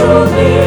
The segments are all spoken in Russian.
Огонькам той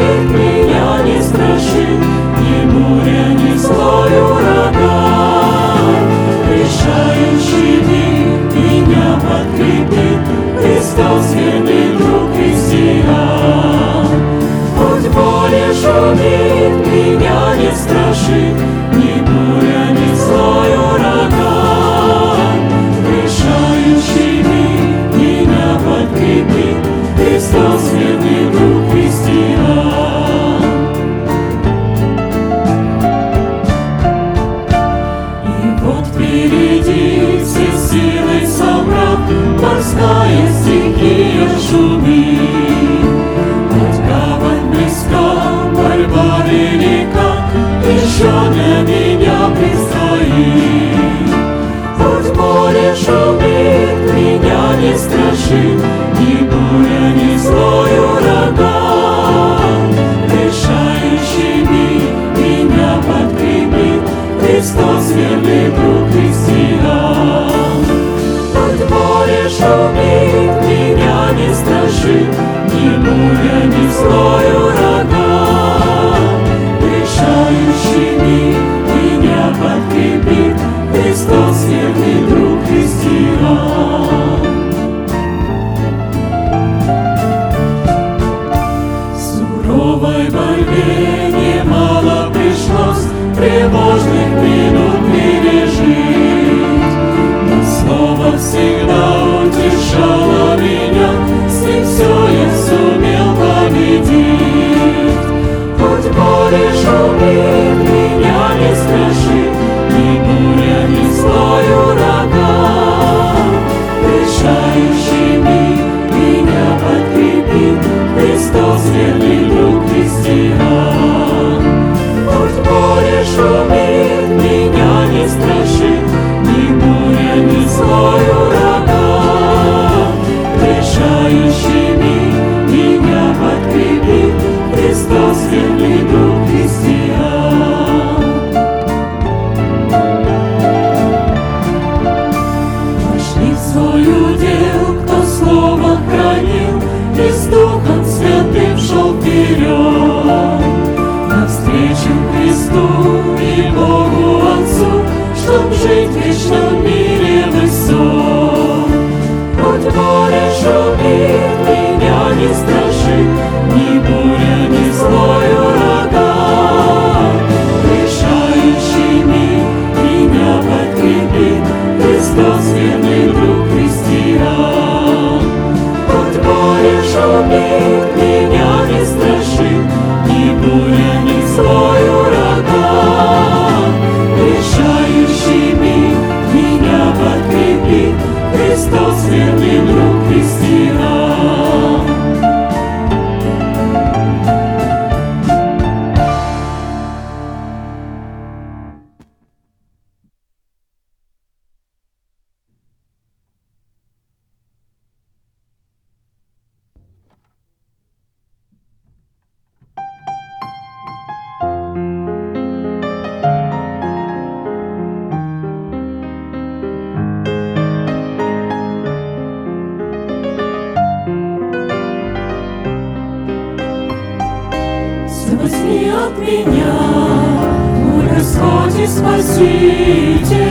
желанной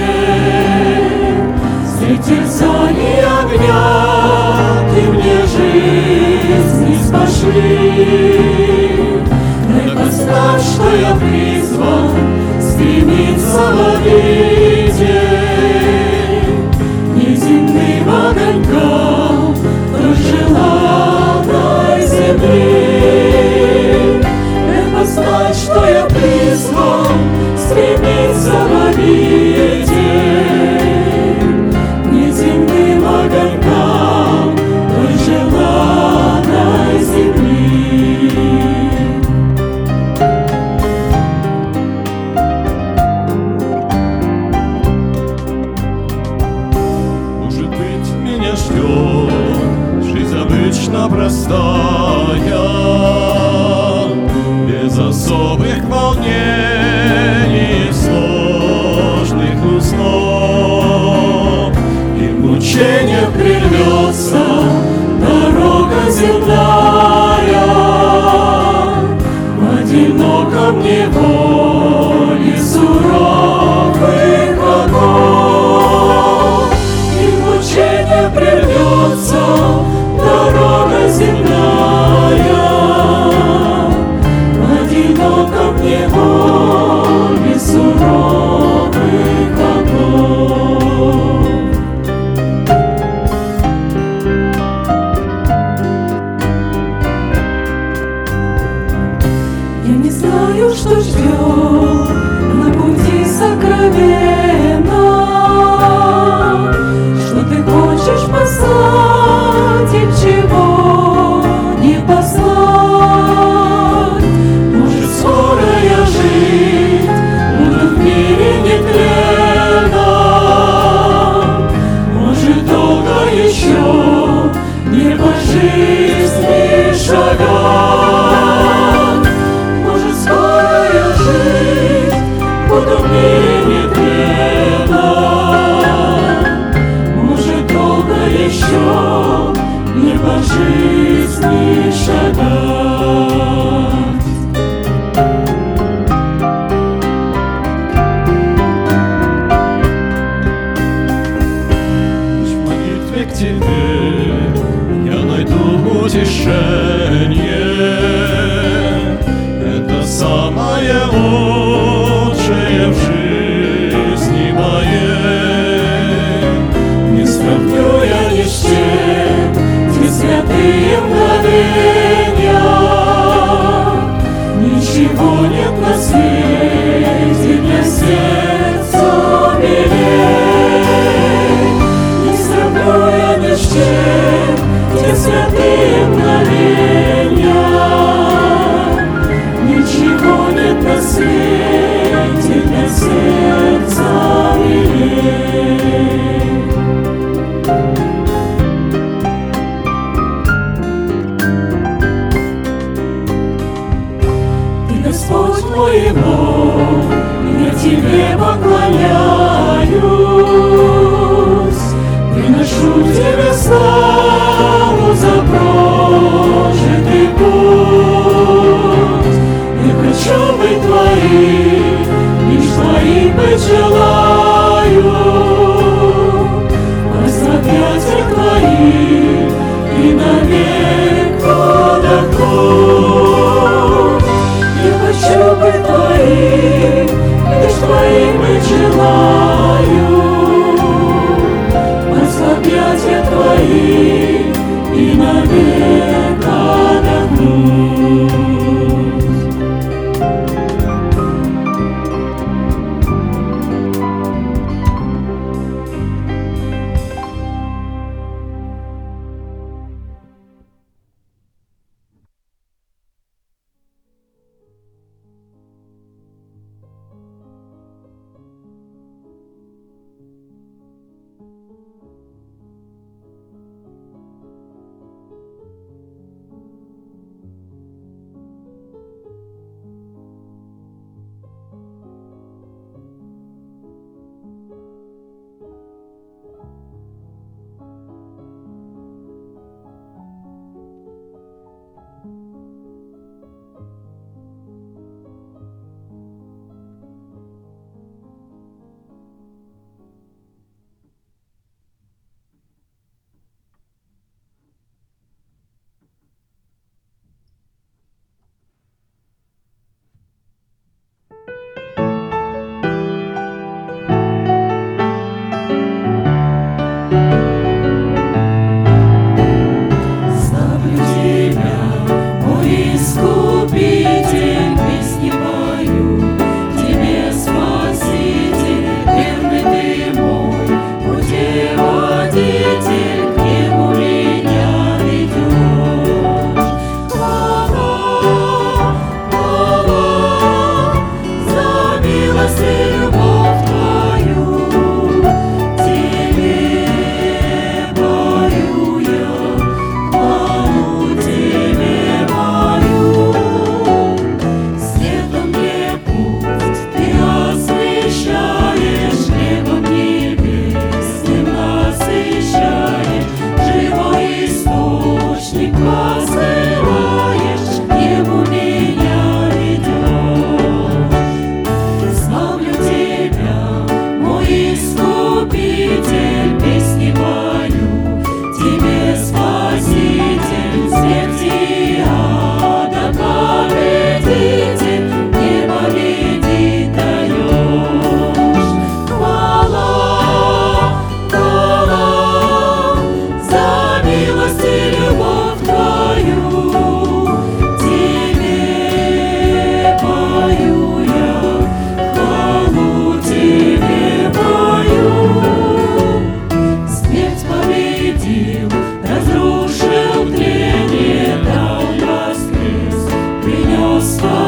спасение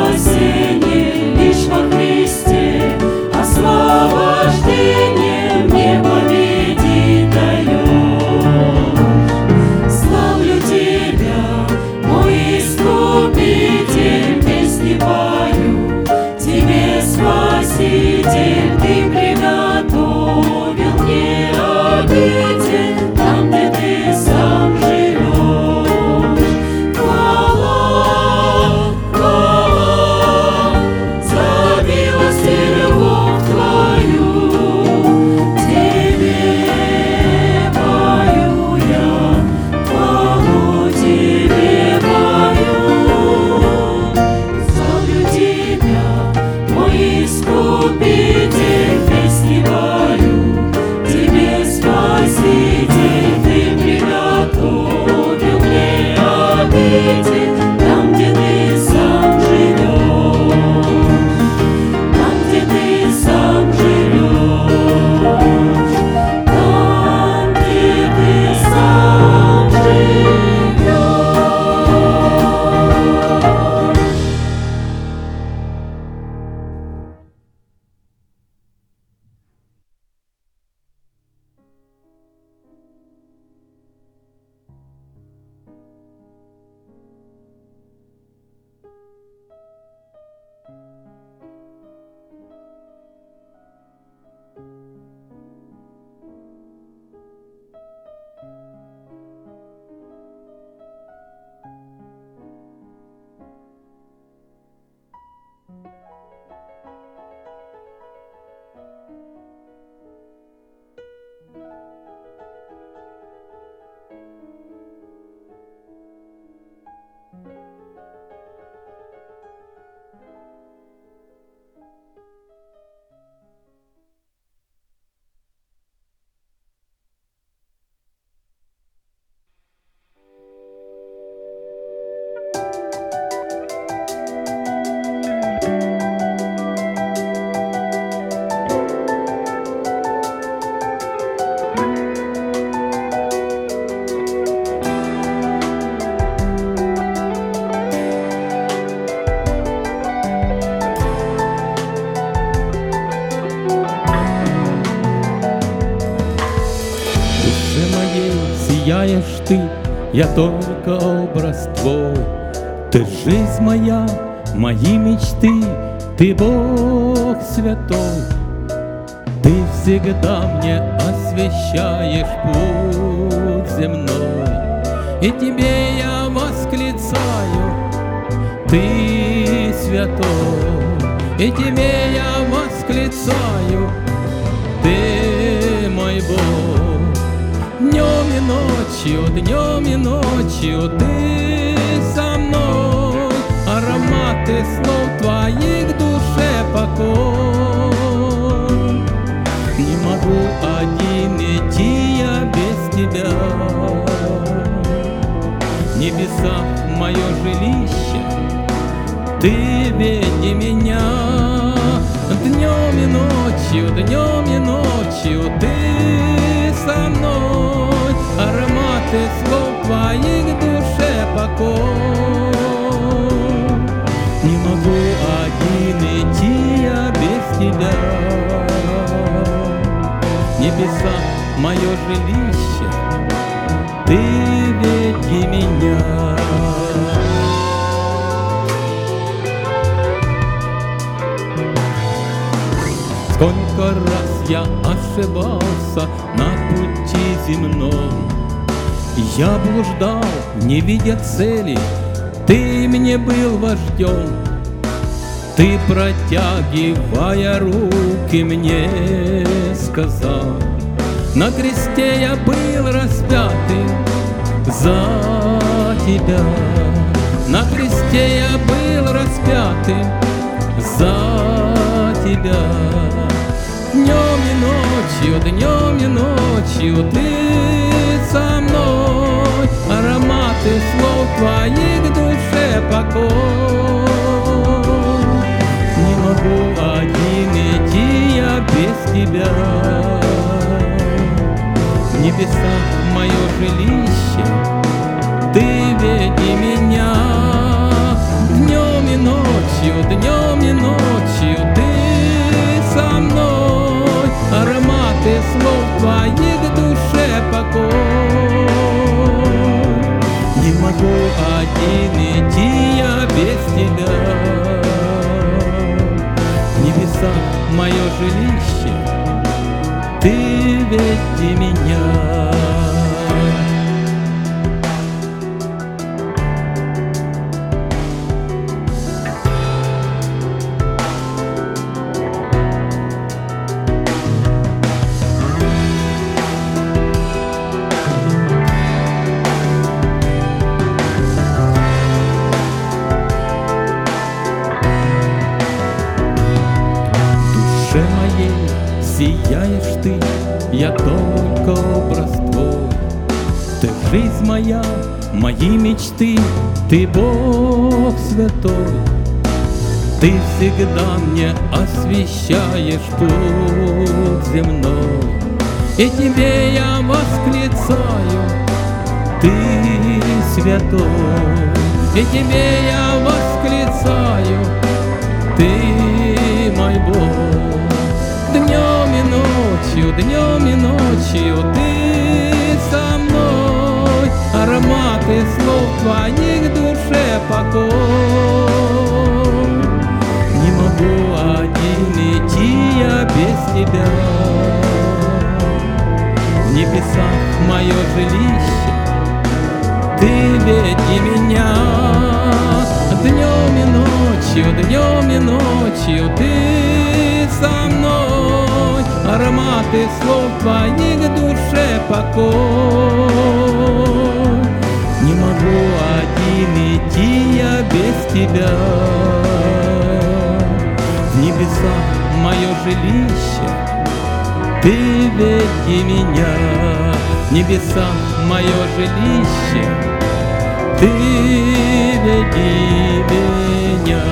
я только днем и ночью Ты со мной. Ароматы слов твоих душе покой. Не могу один идти я без тебя. Небеса мое жилище Ты ошибался на пути земном. Я блуждал, не видя цели, Ты мне был вождем Ты, протягивая руки, мне сказал На кресте я был распятым за тебя На кресте я был распятым за тебя. Днем и ночью, днем и ночью ты со мной. Ароматы слов твоих душе покой. Не могу один идти я без тебя. В небесах мое жилище Ты веди меня. Днем и ночью ты слов твоих душе покой. Не могу один идти я без тебя. Небеса, мое жилище, ты веди меня. Мои мечты, ты Бог святой. Ты всегда мне освещаешь путь земной, И тебе я восклицаю, ты святой, И тебе я восклицаю, ты мой Бог. Днем и ночью, днем и ночью ты. Ароматы слов твоих душе покой. Не могу один идти я без тебя. В небесах мое жилище, ты веди меня Днем и ночью, днем и ночью Ты со мной Ароматы слов твоих душе покой могу один идти я без тебя В небесах мое жилище Ты веди меня В небесах мое жилище ты веди меня.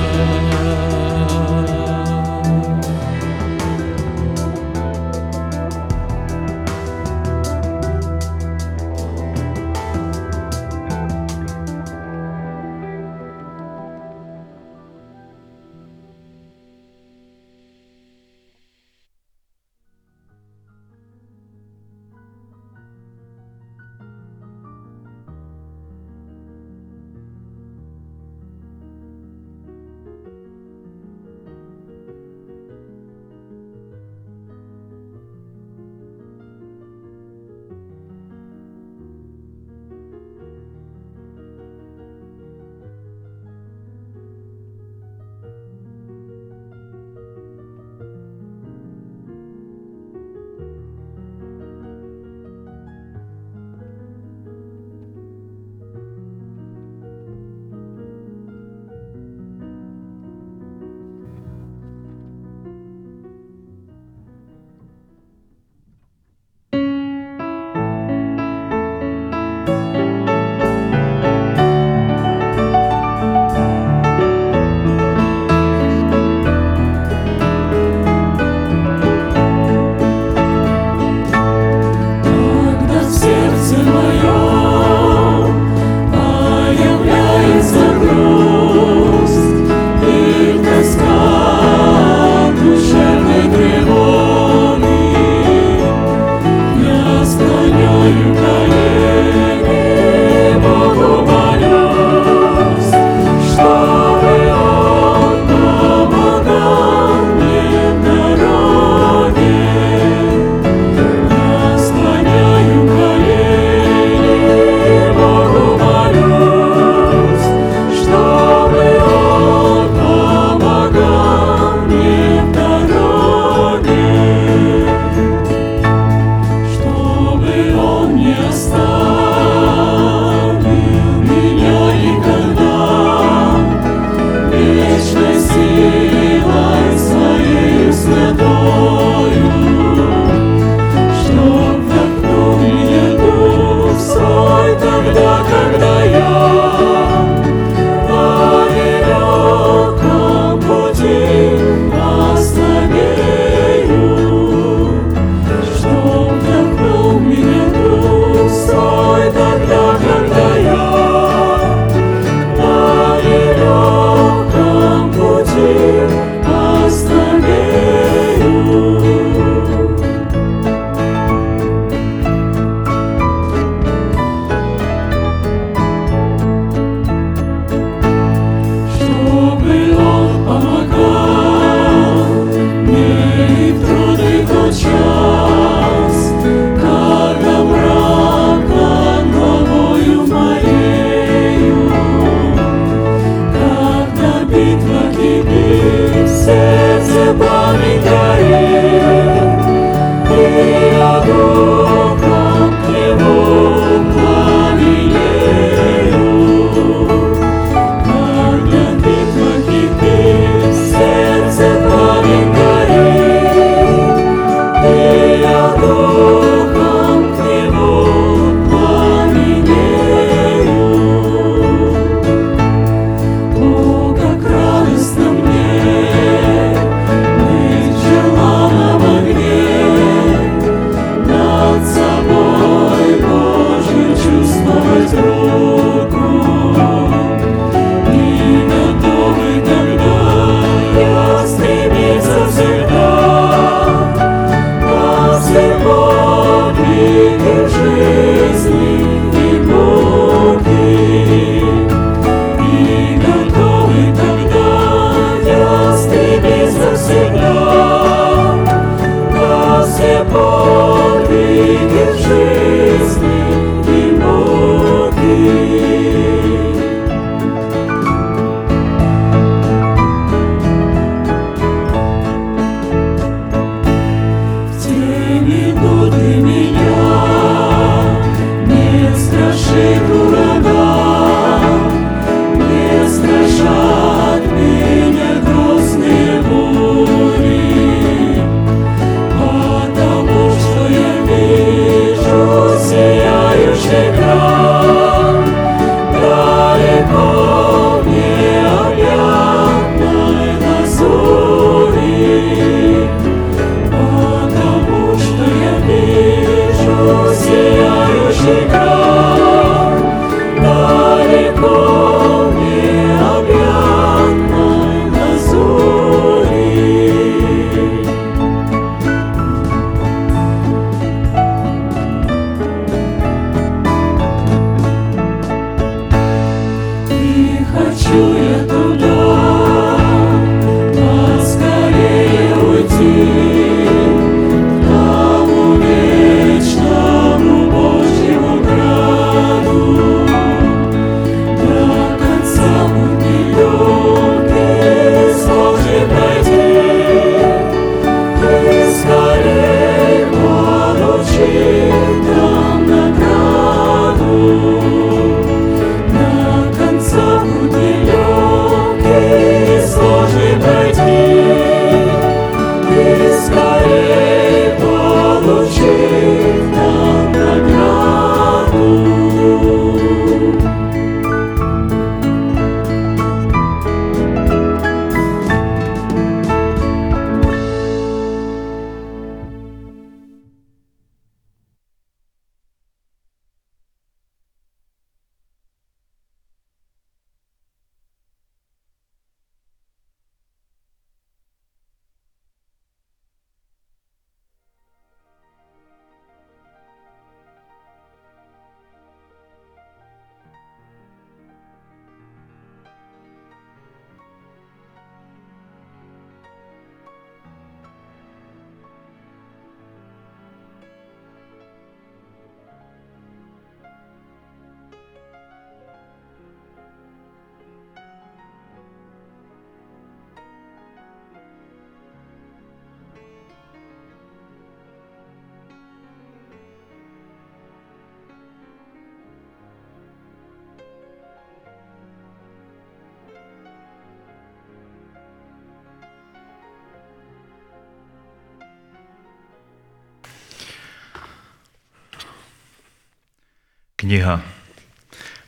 Книга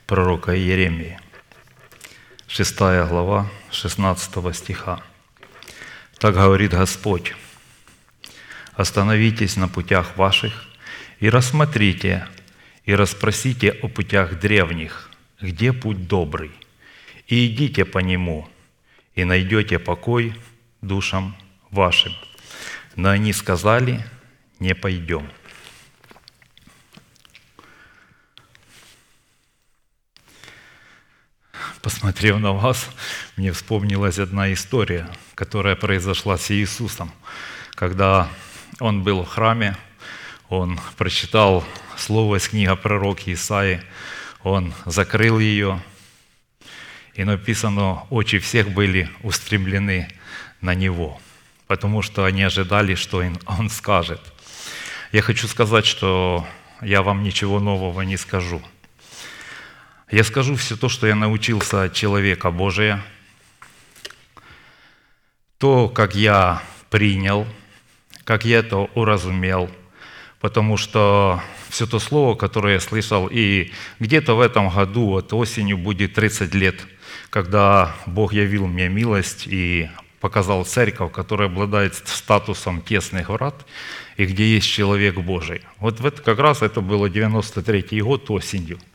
пророка Иеремии, 6 глава, 16 стиха. Так говорит Господь, «Остановитесь на путях ваших и рассмотрите, и расспросите о путях древних, где путь добрый, и идите по нему, и найдете покой душам вашим». Но они сказали, не пойдем. Посмотрев на вас, мне вспомнилась одна история, которая произошла с Иисусом. Когда он был в храме, он прочитал слово из книги пророка Исаи, он закрыл ее, и написано, очи всех были устремлены на него, потому что они ожидали, что он скажет. Я хочу сказать, что я вам ничего нового не скажу – я скажу все то, что я научился от человека Божия, то, как я принял, как я это уразумел, потому что все то слово, которое я слышал, и где-то в этом году, вот осенью будет 30 лет, когда Бог явил мне милость и показал церковь, которая обладает статусом тесных врат, и где есть человек Божий. Вот как раз это было 93 год осенью –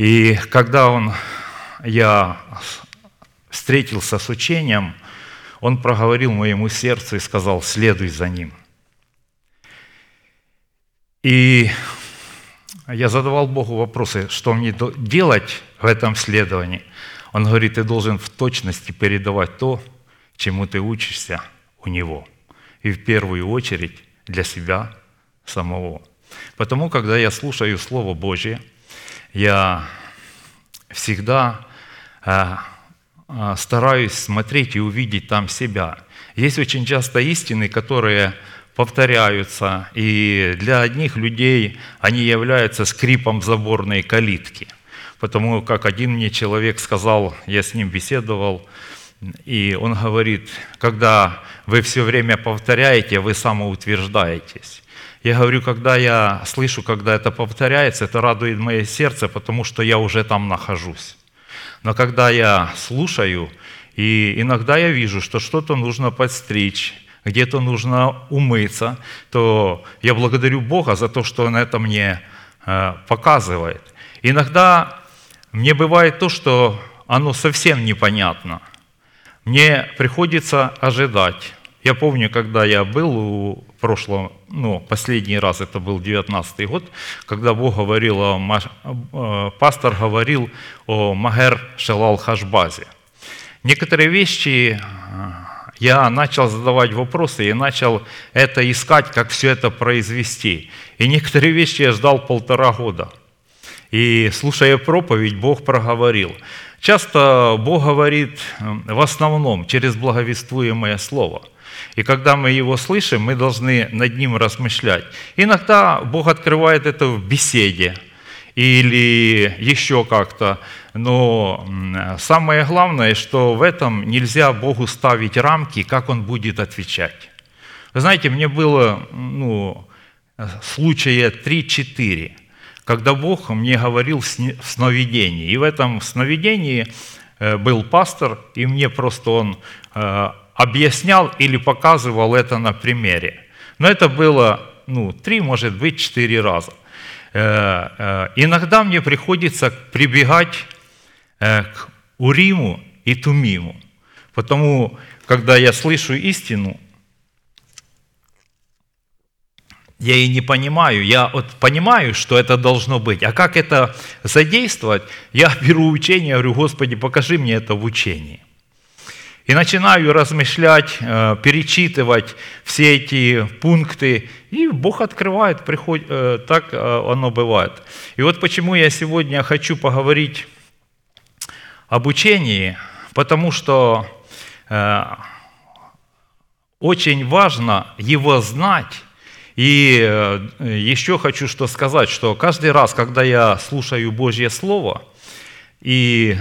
и когда он, я встретился с учением, он проговорил моему сердцу и сказал, следуй за ним. И я задавал Богу вопросы, что мне делать в этом следовании. Он говорит, ты должен в точности передавать то, чему ты учишься у Него. И в первую очередь для себя самого. Потому, когда я слушаю Слово Божье – я всегда э, э, стараюсь смотреть и увидеть там себя. Есть очень часто истины, которые повторяются, и для одних людей они являются скрипом заборной калитки. Потому как один мне человек сказал, я с ним беседовал, и он говорит, когда вы все время повторяете, вы самоутверждаетесь. Я говорю, когда я слышу, когда это повторяется, это радует мое сердце, потому что я уже там нахожусь. Но когда я слушаю, и иногда я вижу, что что-то нужно подстричь, где-то нужно умыться, то я благодарю Бога за то, что Он это мне э, показывает. Иногда мне бывает то, что оно совсем непонятно. Мне приходится ожидать. Я помню, когда я был у прошлого, ну, последний раз, это был 19 год, когда Бог говорил, о, э, пастор говорил о Магер Шелал Хашбазе. Некоторые вещи э, я начал задавать вопросы и начал это искать, как все это произвести. И некоторые вещи я ждал полтора года. И слушая проповедь, Бог проговорил. Часто Бог говорит э, в основном через благовествуемое слово – и когда мы его слышим, мы должны над ним размышлять. Иногда Бог открывает это в беседе или еще как-то. Но самое главное, что в этом нельзя Богу ставить рамки, как Он будет отвечать. Вы знаете, мне было ну, случая 3-4, когда Бог мне говорил в сновидении. И в этом сновидении э, был пастор, и мне просто он э, объяснял или показывал это на примере. Но это было ну, три, может быть, четыре раза. Э, э, иногда мне приходится прибегать э, к Уриму и Тумиму, потому когда я слышу истину, я и не понимаю. Я вот понимаю, что это должно быть. А как это задействовать? Я беру учение, говорю, Господи, покажи мне это в учении. И начинаю размышлять, э, перечитывать все эти пункты, и Бог открывает, приходит, э, так э, оно бывает. И вот почему я сегодня хочу поговорить об учении, потому что очень важно его знать. И еще хочу что сказать, что каждый раз, когда я слушаю Божье Слово, и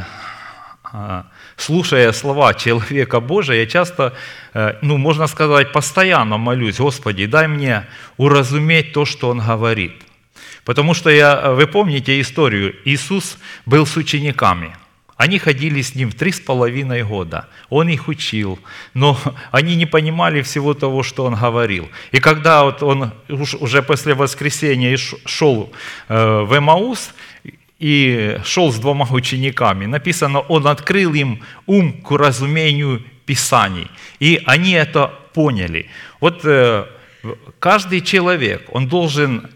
слушая слова человека Божия, я часто, э, ну, можно сказать, постоянно молюсь, Господи, дай мне уразуметь то, что Он говорит. Потому что я, вы помните историю, Иисус был с учениками. Они ходили с ним три с половиной года. Он их учил, но они не понимали всего того, что он говорил. И когда вот он уж- уже после воскресения шел э, в Эмаус, и шел с двумя учениками. Написано, он открыл им ум к разумению Писаний. И они это поняли. Вот э, каждый человек, он должен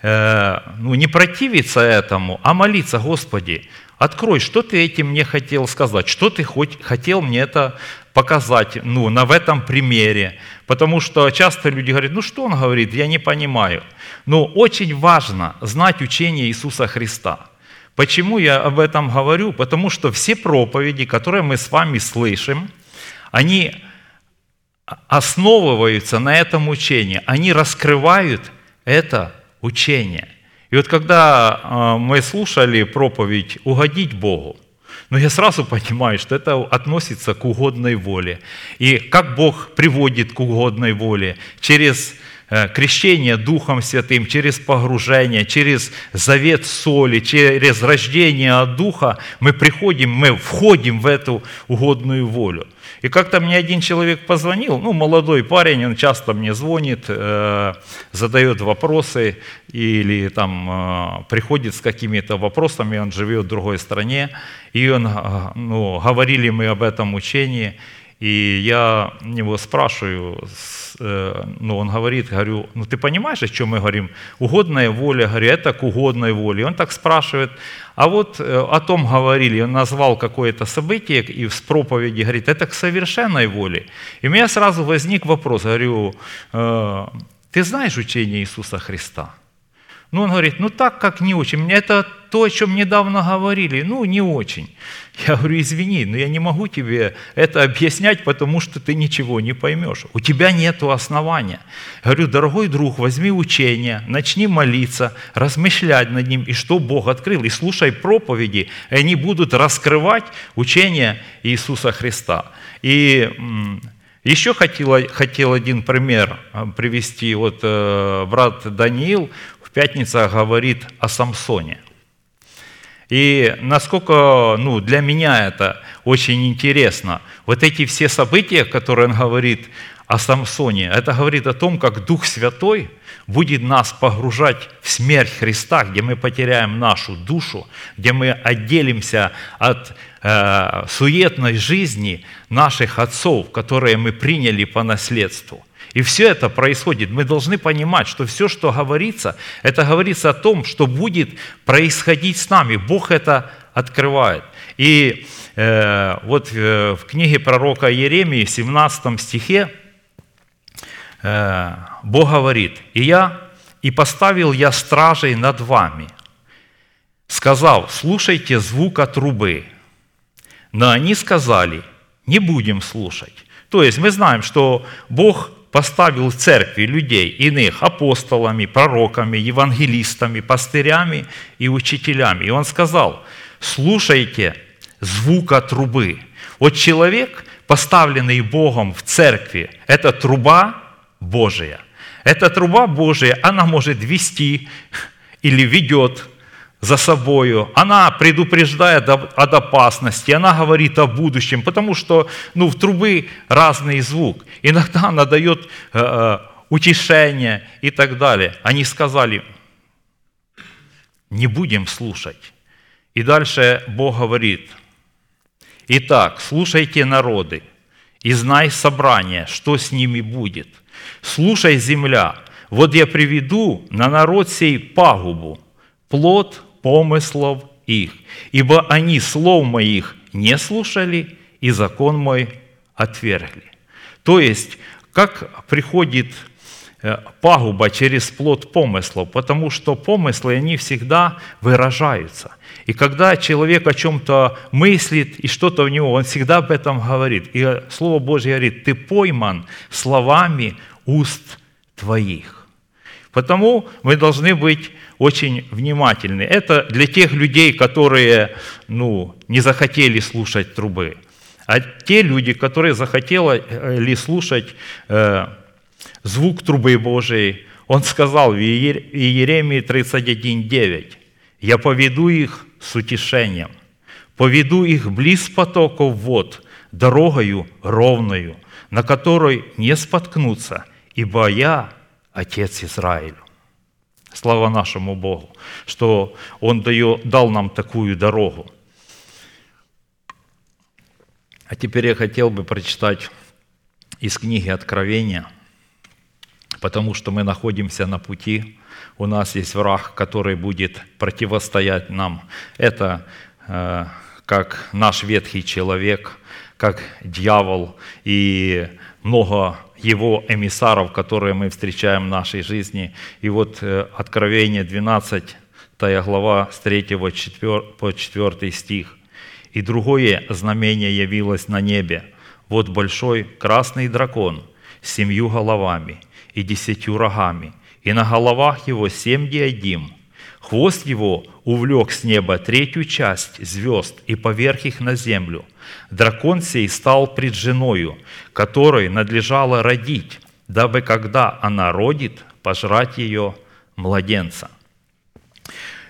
э, ну, не противиться этому, а молиться, Господи, открой, что ты этим мне хотел сказать, что ты хоть, хотел мне это показать ну, на, в этом примере. Потому что часто люди говорят, ну что он говорит, я не понимаю. Но очень важно знать учение Иисуса Христа. Почему я об этом говорю? Потому что все проповеди, которые мы с вами слышим, они основываются на этом учении, они раскрывают это учение. И вот когда э, мы слушали проповедь «Угодить Богу», но я сразу понимаю, что это относится к угодной воле. И как Бог приводит к угодной воле? Через крещение Духом Святым, через погружение, через завет соли, через рождение от Духа мы приходим, мы входим в эту угодную волю. И как-то мне один человек позвонил, ну, молодой парень, он часто мне звонит, э, задает вопросы или там э, приходит с какими-то вопросами, он живет в другой стране, и он, э, ну, говорили мы об этом учении, и я его спрашиваю, ну, он говорит, говорю, ну ты понимаешь, о чем мы говорим? Угодная воля, говорю, это к угодной воле. Он так спрашивает, а вот э, о том говорили, он назвал какое-то событие и в проповеди говорит, это к совершенной воле. И у меня сразу возник вопрос, говорю, «Э, ты знаешь учение Иисуса Христа? Ну, он говорит, ну так как не очень. Это то, о чем недавно говорили, ну не очень. Я говорю, извини, но я не могу тебе это объяснять, потому что ты ничего не поймешь. У тебя нет основания. Я говорю, дорогой друг, возьми учение, начни молиться, размышлять над ним, и что Бог открыл, и слушай проповеди, и они будут раскрывать учение Иисуса Христа. И еще хотел, хотел один пример э, привести. Вот э, брат Даниил в пятницу говорит о Самсоне. И насколько ну, для меня это очень интересно, вот эти все события, которые он говорит о Самсоне, это говорит о том, как Дух Святой будет нас погружать в смерть Христа, где мы потеряем нашу душу, где мы отделимся от э, суетной жизни наших отцов, которые мы приняли по наследству. И все это происходит. Мы должны понимать, что все, что говорится, это говорится о том, что будет происходить с нами. Бог это открывает. И э, вот э, в книге пророка Иеремии, в 17 стихе, э, Бог говорит, «И я, и поставил я стражей над вами, сказал, слушайте звука трубы». Но они сказали, не будем слушать. То есть мы знаем, что Бог поставил в церкви людей иных апостолами, пророками, евангелистами, пастырями и учителями. И он сказал, слушайте звука трубы. Вот человек, поставленный Богом в церкви, это труба Божия. Эта труба Божия, она может вести или ведет за собою, она предупреждает об- опасности, она говорит о будущем, потому что ну, в трубы разный звук. Иногда она дает э, э, утешение и так далее. Они сказали, не будем слушать. И дальше Бог говорит, Итак, слушайте народы, и знай собрание, что с ними будет. Слушай, земля, вот я приведу на народ сей пагубу, плод помыслов их, ибо они слов моих не слушали, и закон мой отвергли. То есть, как приходит э, пагуба через плод помыслов, потому что помыслы, они всегда выражаются. И когда человек о чем-то мыслит, и что-то в него, он всегда об этом говорит. И Слово Божье говорит, ты пойман словами уст твоих. Потому мы должны быть очень внимательны. Это для тех людей, которые ну, не захотели слушать трубы. А те люди, которые захотели слушать э, звук трубы Божией, Он сказал в Иер- Иеремии 31.9, «Я поведу их с утешением, поведу их близ потоков вод, дорогою ровною, на которой не споткнутся, ибо я Отец Израилю». Слава нашему Богу, что Он дал нам такую дорогу. А теперь я хотел бы прочитать из книги Откровения, потому что мы находимся на пути, у нас есть враг, который будет противостоять нам. Это э, как наш ветхий человек, как дьявол и много его эмиссаров, которые мы встречаем в нашей жизни. И вот э, Откровение 12 глава с 3 по 4 стих. «И другое знамение явилось на небе. Вот большой красный дракон с семью головами и десятью рогами, и на головах его семь диадим. Хвост его увлек с неба третью часть звезд и поверх их на землю. Дракон сей стал пред женою, которой надлежало родить, дабы когда она родит, пожрать ее младенца.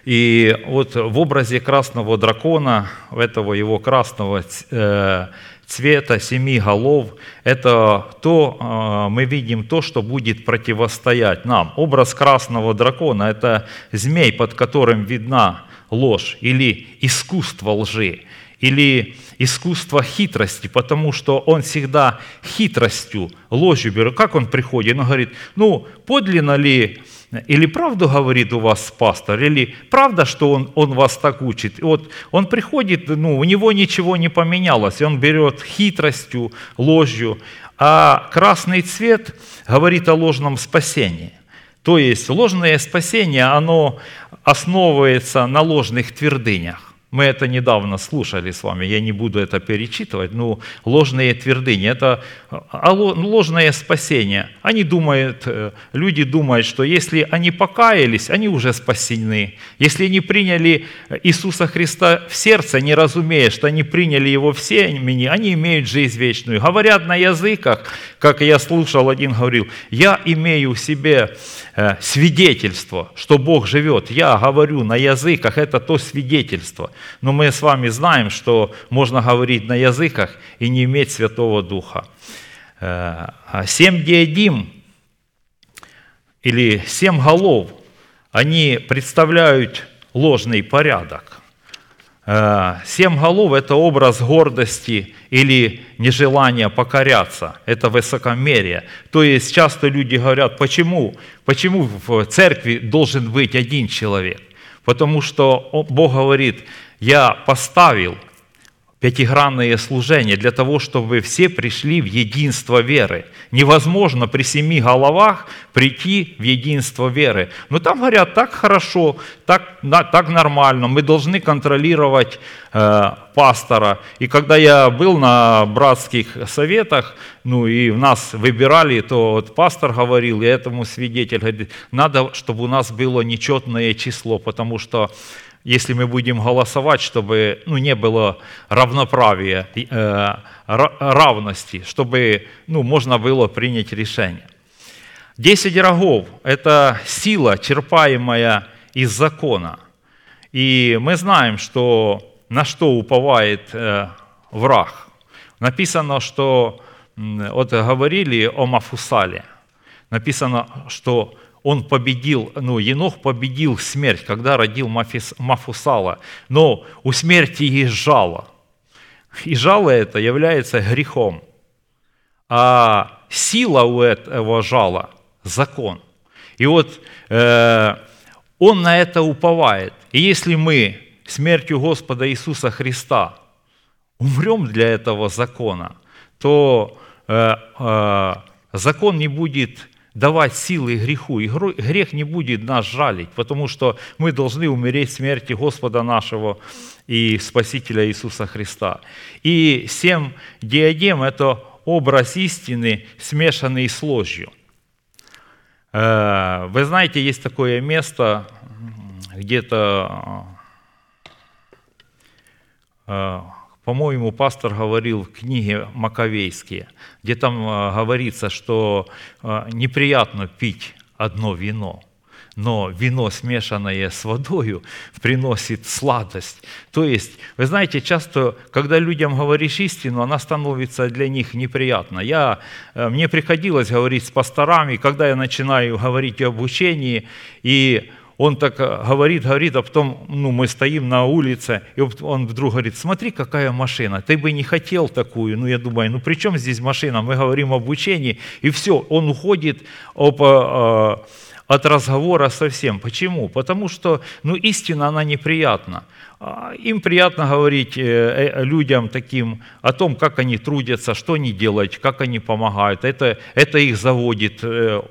И вот в образе красного дракона, этого его красного э, цвета, семи голов, это то, э, мы видим то, что будет противостоять нам. Образ красного дракона – это змей, под которым видна ложь или искусство лжи, или искусство хитрости, потому что он всегда хитростью, ложью берет. Как он приходит? Он говорит, ну, подлинно ли или правду говорит у вас пастор, или правда, что он, он вас так учит. И вот он приходит, ну, у него ничего не поменялось, и он берет хитростью, ложью, а красный цвет говорит о ложном спасении. То есть ложное спасение, оно основывается на ложных твердынях. Мы это недавно слушали с вами, я не буду это перечитывать, но ложные твердыни, это а, ложное спасение. Они думают, э, люди думают, что если они покаялись, они уже спасены. Если они приняли Иисуса Христа в сердце, не разумея, что они приняли Его в семени, они имеют жизнь вечную. Говорят на языках, как я слушал, один говорил, я имею в себе э, свидетельство, что Бог живет. Я говорю на языках, это то свидетельство. Но мы с вами знаем, что можно говорить на языках и не иметь Святого Духа. Э, а семь диадим или семь голов, они представляют ложный порядок. Э, семь голов – это образ гордости или нежелания покоряться, это высокомерие. То есть часто люди говорят, почему, почему в церкви должен быть один человек? Потому что Бог говорит, я поставил пятигранное служение для того, чтобы все пришли в единство веры. Невозможно при семи головах прийти в единство веры. Но там говорят, так хорошо, так, так нормально, мы должны контролировать э, пастора. И когда я был на братских советах, ну и нас выбирали, то вот пастор говорил, и этому свидетель говорит, надо, чтобы у нас было нечетное число, потому что если мы будем голосовать, чтобы ну, не было равноправия, э, равности, чтобы ну, можно было принять решение. Десять рогов – это сила, черпаемая из закона. И мы знаем, что на что уповает э, враг. Написано, что вот говорили о Мафусале. Написано, что он победил, ну, Енох победил смерть, когда родил Мафис, Мафусала. Но у смерти есть жало. И жало это является грехом. А сила у этого жала – закон. И вот э, он на это уповает. И если мы смертью Господа Иисуса Христа умрем для этого закона, то э, э, закон не будет давать силы греху, и грех не будет нас жалить, потому что мы должны умереть смерти Господа нашего и Спасителя Иисуса Христа. И семь диадем – это образ истины, смешанный с ложью. Э, вы знаете, есть такое место, где-то э, по-моему, пастор говорил в книге «Маковейские», где там э, говорится, что э, неприятно пить одно вино. Но вино, смешанное с водою, приносит сладость. То есть, вы знаете, часто, когда людям говоришь истину, она становится для них неприятна. Я, э, мне приходилось говорить с пасторами, когда я начинаю говорить об учении, и он так э, говорит, говорит, а потом ну, мы стоим на улице, и он вдруг говорит, смотри, какая машина, ты бы не хотел такую. Ну, я думаю, ну при чем здесь машина? Мы говорим об учении, и все, он уходит об, э, от разговора совсем. Почему? Потому что ну, истина, она неприятна. А, Им приятно говорить э, э, людям таким о том, как они трудятся, что они делают, как они помогают. Это, это их заводит э,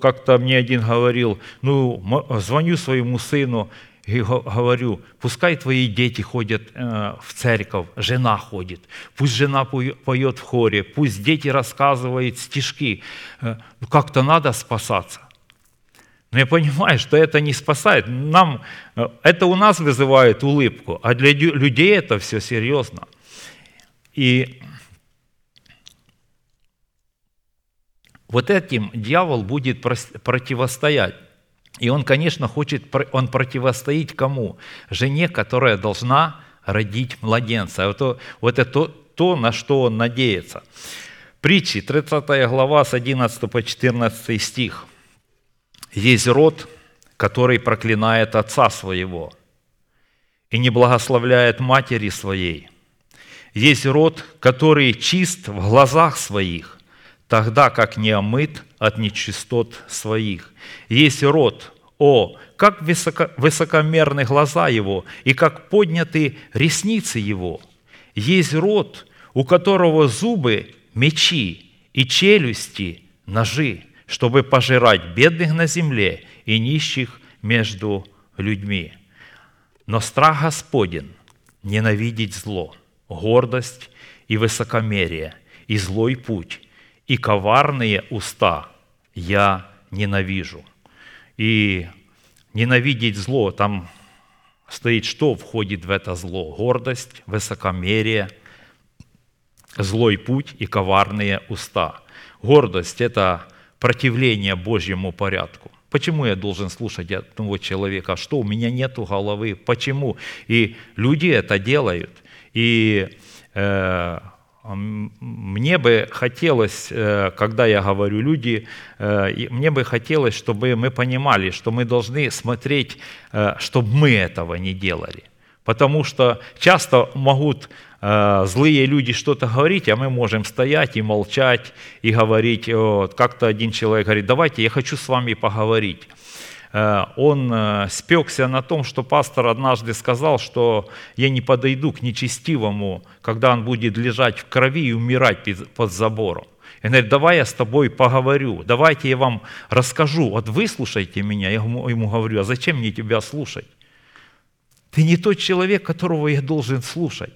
как-то мне один говорил, ну, звоню своему сыну и го- говорю, пускай твои дети ходят э, в церковь, жена ходит, пусть жена поет в хоре, пусть дети рассказывают стишки. Э, ну, как-то надо спасаться. Но я понимаю, что это не спасает. Нам, э, это у нас вызывает улыбку, а для лю- людей это все серьезно. И вот этим дьявол будет противостоять. И он, конечно, хочет, он противостоит кому? Жене, которая должна родить младенца. Вот, то- вот это то, то, на что он надеется. Притчи, 30 глава, с 11 по 14 стих. «Есть род, который проклинает отца своего и не благословляет матери своей. Есть род, который чист в глазах своих, тогда как не омыт от нечистот своих. Есть род, о, как высоко, высокомерны глаза его, и как подняты ресницы его. Есть род, у которого зубы – мечи, и челюсти – ножи, чтобы пожирать бедных на земле и нищих между людьми. Но страх Господен – ненавидеть зло, гордость и высокомерие, и злой путь, и коварные уста я ненавижу. И ненавидеть зло, там стоит, что входит в это зло? Гордость, высокомерие, злой путь и коварные уста. Гордость – это противление Божьему порядку. Почему я должен слушать одного человека? Что, у меня нет головы? Почему? И люди это делают. И э, мне бы хотелось, э, когда я говорю люди, э, мне бы хотелось, чтобы мы понимали, что мы должны смотреть, э, чтобы мы этого не делали. Потому что часто могут злые люди что-то говорить, а мы можем стоять и молчать, и говорить. Вот, как-то один человек говорит, давайте, я хочу с вами поговорить. Э, Он э, спекся на том, что пастор однажды сказал, что я не подойду к нечестивому, когда он будет лежать в крови и умирать под забором. И он говорит, давай я с тобой поговорю, давайте я вам расскажу, вот выслушайте меня. Я ему говорю, а зачем мне тебя слушать? Ты не тот человек, которого я должен слушать.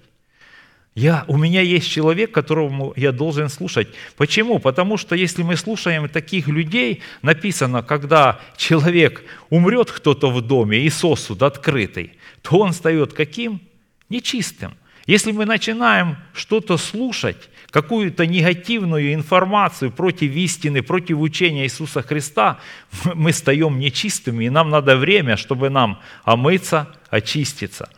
Я, у меня есть человек, которому я должен слушать. Почему? Потому что если мы слушаем таких людей, написано, когда человек умрет кто-то в доме и сосуд открытый, то он стает каким? Нечистым. Если мы начинаем что-то слушать, какую-то негативную информацию против истины, против учения Иисуса Христа, мы стаем нечистыми, и нам надо время, чтобы нам омыться, очиститься.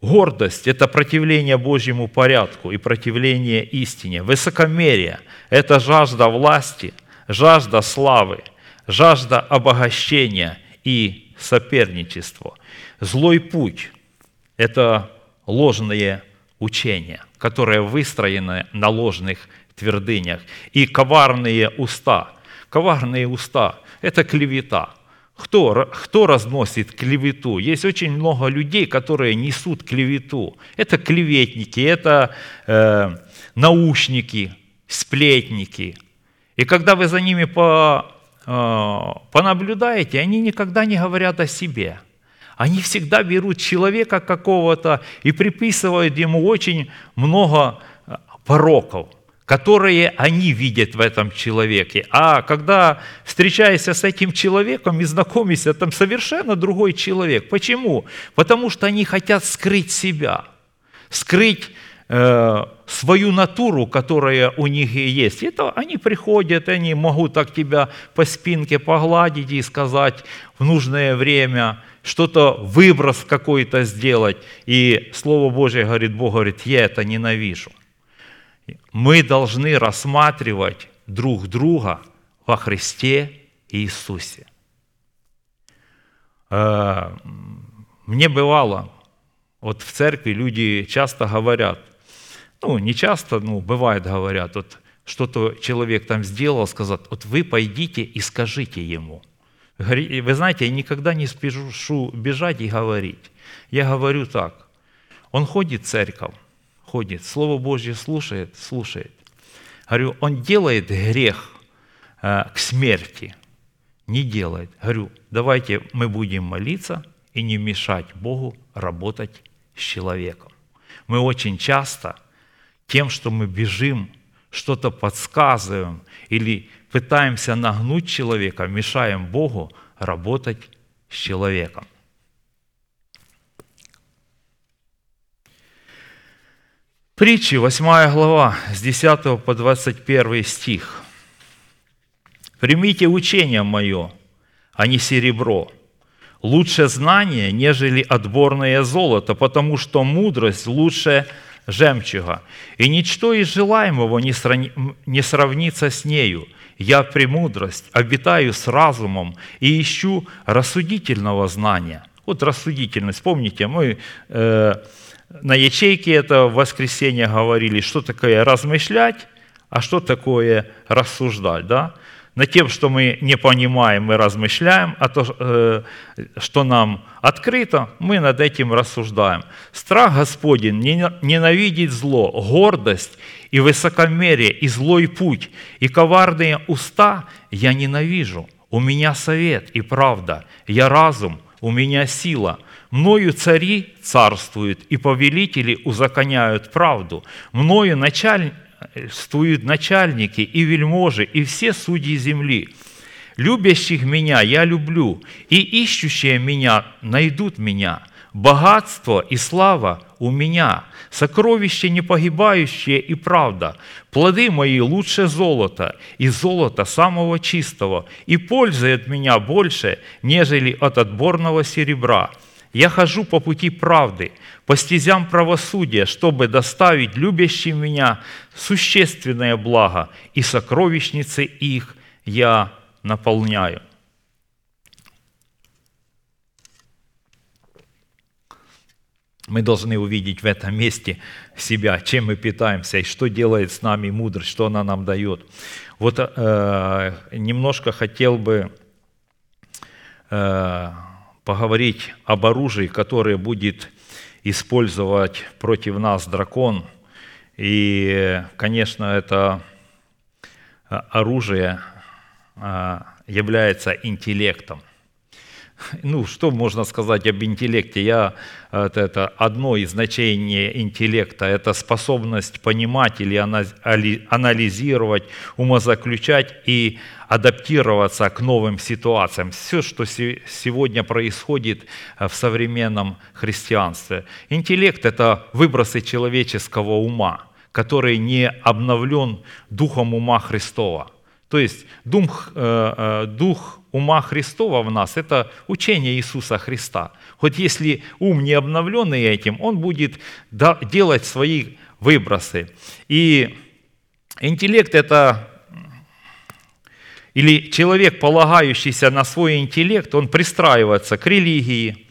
Гордость – это противление Божьему порядку и противление истине. Высокомерие – это жажда власти, жажда славы, жажда обогащения и соперничество. Злой путь – это ложные учения, которые выстроены на ложных твердынях. И коварные уста. Коварные уста – это клевета – кто, кто разносит клевету? Есть очень много людей, которые несут клевету. Это клеветники, это э, наушники, сплетники. И когда вы за ними по, э, понаблюдаете, они никогда не говорят о себе. Они всегда берут человека какого-то и приписывают ему очень много э, пороков которые они видят в этом человеке. А когда встречаешься с этим человеком и знакомишься, там совершенно другой человек. Почему? Потому что они хотят скрыть себя, скрыть э, свою натуру, которая у них и есть. Это они приходят, они могут так тебя по спинке погладить и сказать в нужное время, что-то, выброс какой-то сделать. И Слово Божье говорит, Бог говорит, я это ненавижу. Мы должны рассматривать друг друга во Христе Иисусе. Э, Мне бывало, вот в церкви люди часто говорят, ну, не часто, ну, бывает говорят, вот что-то человек там сделал, сказать, вот вы пойдите и скажите ему. Вы знаете, я никогда не спешу бежать и говорить. Я говорю так, он ходит в церковь, ходит, Слово Божье слушает, слушает. Говорю, он делает грех э, к смерти, не делает. Говорю, давайте мы будем молиться и не мешать Богу работать с человеком. Мы очень часто тем, что мы бежим, что-то подсказываем или пытаемся нагнуть человека, мешаем Богу работать с человеком. Притчи, 8 глава, с 10 по 21 стих. «Примите учение мое, а не серебро, лучше знание, нежели отборное золото, потому что мудрость лучше жемчуга, и ничто из желаемого не, сравнится с нею. Я премудрость, обитаю с разумом и ищу рассудительного знания». Вот рассудительность. Помните, мы э, на ячейке это в воскресенье говорили, что такое размышлять, а что такое рассуждать. Да? Над тем, что мы не понимаем, мы размышляем, а то, э, что нам открыто, мы над этим рассуждаем. Страх Господень не- ненавидит зло, гордость и высокомерие, и злой путь, и коварные уста я ненавижу. У меня совет и правда, я разум, у меня сила. Мною цари царствуют, и повелители узаконяют правду. Мною начальствуют начальники и вельможи, и все судьи земли. Любящих меня я люблю, и ищущие меня найдут меня. Богатство и слава у меня, сокровище непогибающее и правда. Плоды мои лучше золота, и золота самого чистого, и пользы от меня больше, нежели от отборного серебра. Я хожу по пути правды, по стезям правосудия, чтобы доставить любящим меня существенное благо, и сокровищницы их я наполняю. Мы должны увидеть в этом месте себя, чем мы питаемся и что делает с нами мудрость, что она нам дает. Вот э, немножко хотел бы э, поговорить об оружии, которое будет использовать против нас дракон. И, конечно, это э, оружие э, является интеллектом. Ну, что можно сказать об интеллекте? Я, вот это одно из значений интеллекта – это способность понимать или ана- али- анализировать, умозаключать и адаптироваться к новым ситуациям. Все, что се- сегодня происходит э, в современном христианстве. Интеллект – это выбросы человеческого ума, который не обновлен духом ума Христова. То есть дух, э, э, дух ума Христова в нас – это учение Иисуса Христа. Хоть если ум не обновленный этим, он будет делать свои выбросы. И интеллект – это или человек, полагающийся на свой интеллект, он пристраивается к религии,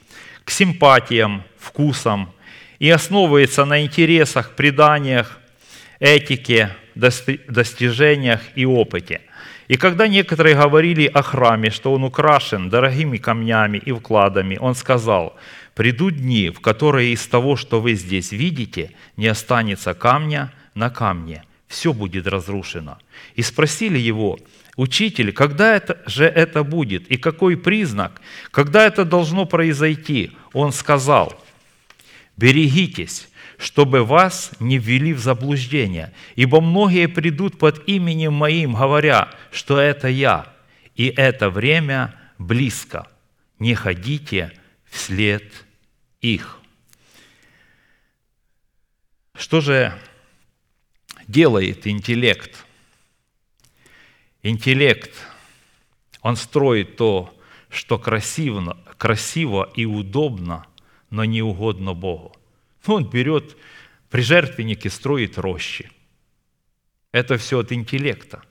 к симпатиям, вкусам и основывается на интересах, преданиях, этике, дости- достижениях и опыте. И когда некоторые говорили о храме, что он украшен дорогими камнями и вкладами, он сказал, «Придут дни, в которые из того, что вы здесь видите, не останется камня на камне, все будет разрушено». И спросили его, «Учитель, когда это же это будет? И какой признак? Когда это должно произойти?» Он сказал, «Берегитесь, чтобы вас не ввели в заблуждение, ибо многие придут под именем Моим, говоря, что это Я, и это время близко. Не ходите вслед их». Что же делает интеллект? Интеллект, он строит то, что красиво, красиво и удобно, но не угодно Богу. Ну, он берет при жертвеннике, строит рощи. Это все от интеллекта.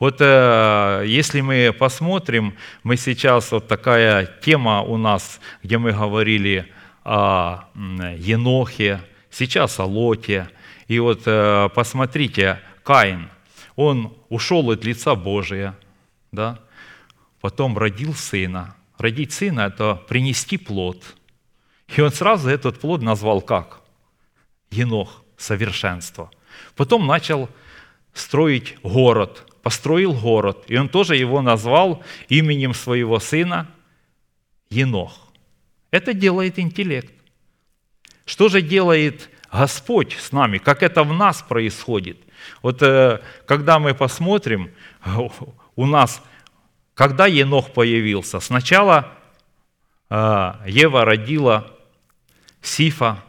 Вот э, если мы посмотрим, мы сейчас вот такая тема у нас, где мы говорили о Енохе, сейчас о Лоте. И вот э, посмотрите, Каин, он ушел от лица Божия, да? потом родил сына. Родить сына – это принести плод. И он сразу этот плод назвал как? Енох, совершенство. Потом начал строить город, построил город, и он тоже его назвал именем своего сына Енох. Это делает интеллект. Что же делает Господь с нами? Как это в нас происходит? Вот э, когда мы посмотрим, у нас, когда Енох появился, сначала э, Ева родила Сифа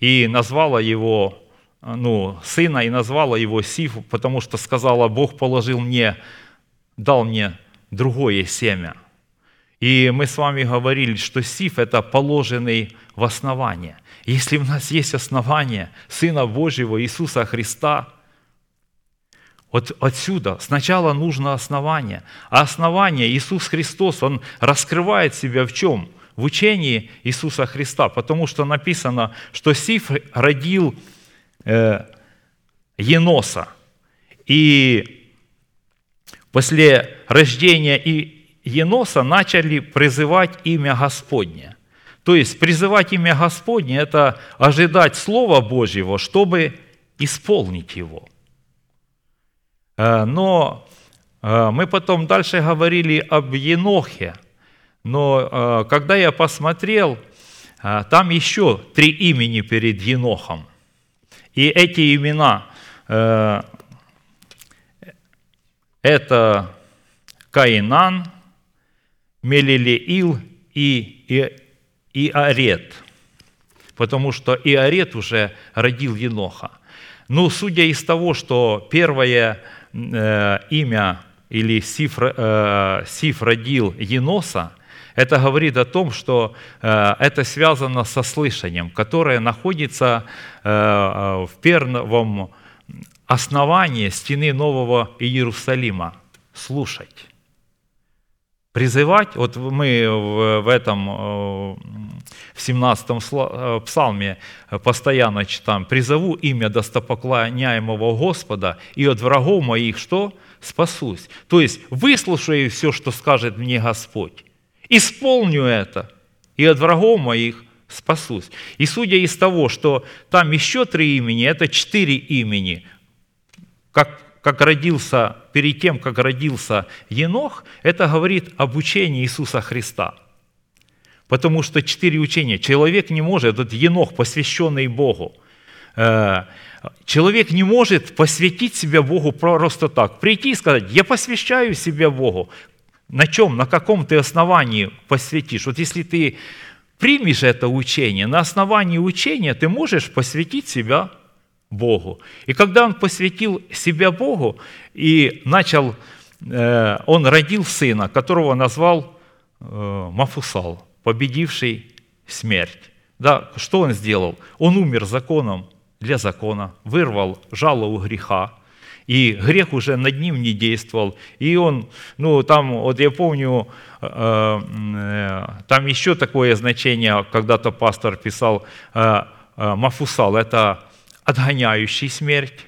и назвала его ну, сына и назвала его Сиф, потому что сказала, Бог положил мне, дал мне другое семя. И мы с вами говорили, что Сиф – это положенный в основание. Если у нас есть основание Сына Божьего Иисуса Христа, вот отсюда сначала нужно основание. А основание Иисус Христос, Он раскрывает себя в чем? В учении Иисуса Христа. Потому что написано, что Сиф родил э, Еноса. И после рождения и Еноса начали призывать имя Господне. То есть призывать имя Господне – это ожидать Слова Божьего, чтобы исполнить его. Э, но э, мы потом дальше говорили об Енохе. Но э, когда я посмотрел, там еще три имени перед Енохом. И эти имена – это Каинан – Мелилеил и Иарет, потому что Иарет уже родил Еноха. Ну, судя из того, что первое э, имя или Сиф, э, Сиф родил Еноса, это говорит о том, что э, это связано со слышанием, которое находится э, в первом основании стены Нового Иерусалима. Слушать призывать, вот мы в этом, э, в 17-м э, псалме постоянно читаем, «Призову имя достопоклоняемого Господа, и от врагов моих что? Спасусь». То есть выслушаю все, что скажет мне Господь, исполню это, и от врагов моих спасусь. И судя из того, что там еще три имени, это четыре имени, как как родился, перед тем, как родился Енох, это говорит об учении Иисуса Христа. Потому что четыре учения. Человек не может, этот Енох, посвященный Богу, э, человек не может посвятить себя Богу просто так. Прийти и сказать, я посвящаю себя Богу. На чем, на каком ты основании посвятишь? Вот если ты примешь это учение, на основании учения ты можешь посвятить себя Богу. И когда он посвятил себя Богу и начал, э, он родил сына, которого назвал э, Мафусал, победивший смерть. Да, что он сделал? Он умер законом для закона, вырвал жало у греха, и грех уже над ним не действовал. И он, ну там, вот я помню, э, там еще такое значение, когда-то пастор писал, Мафусал – это отгоняющий смерть,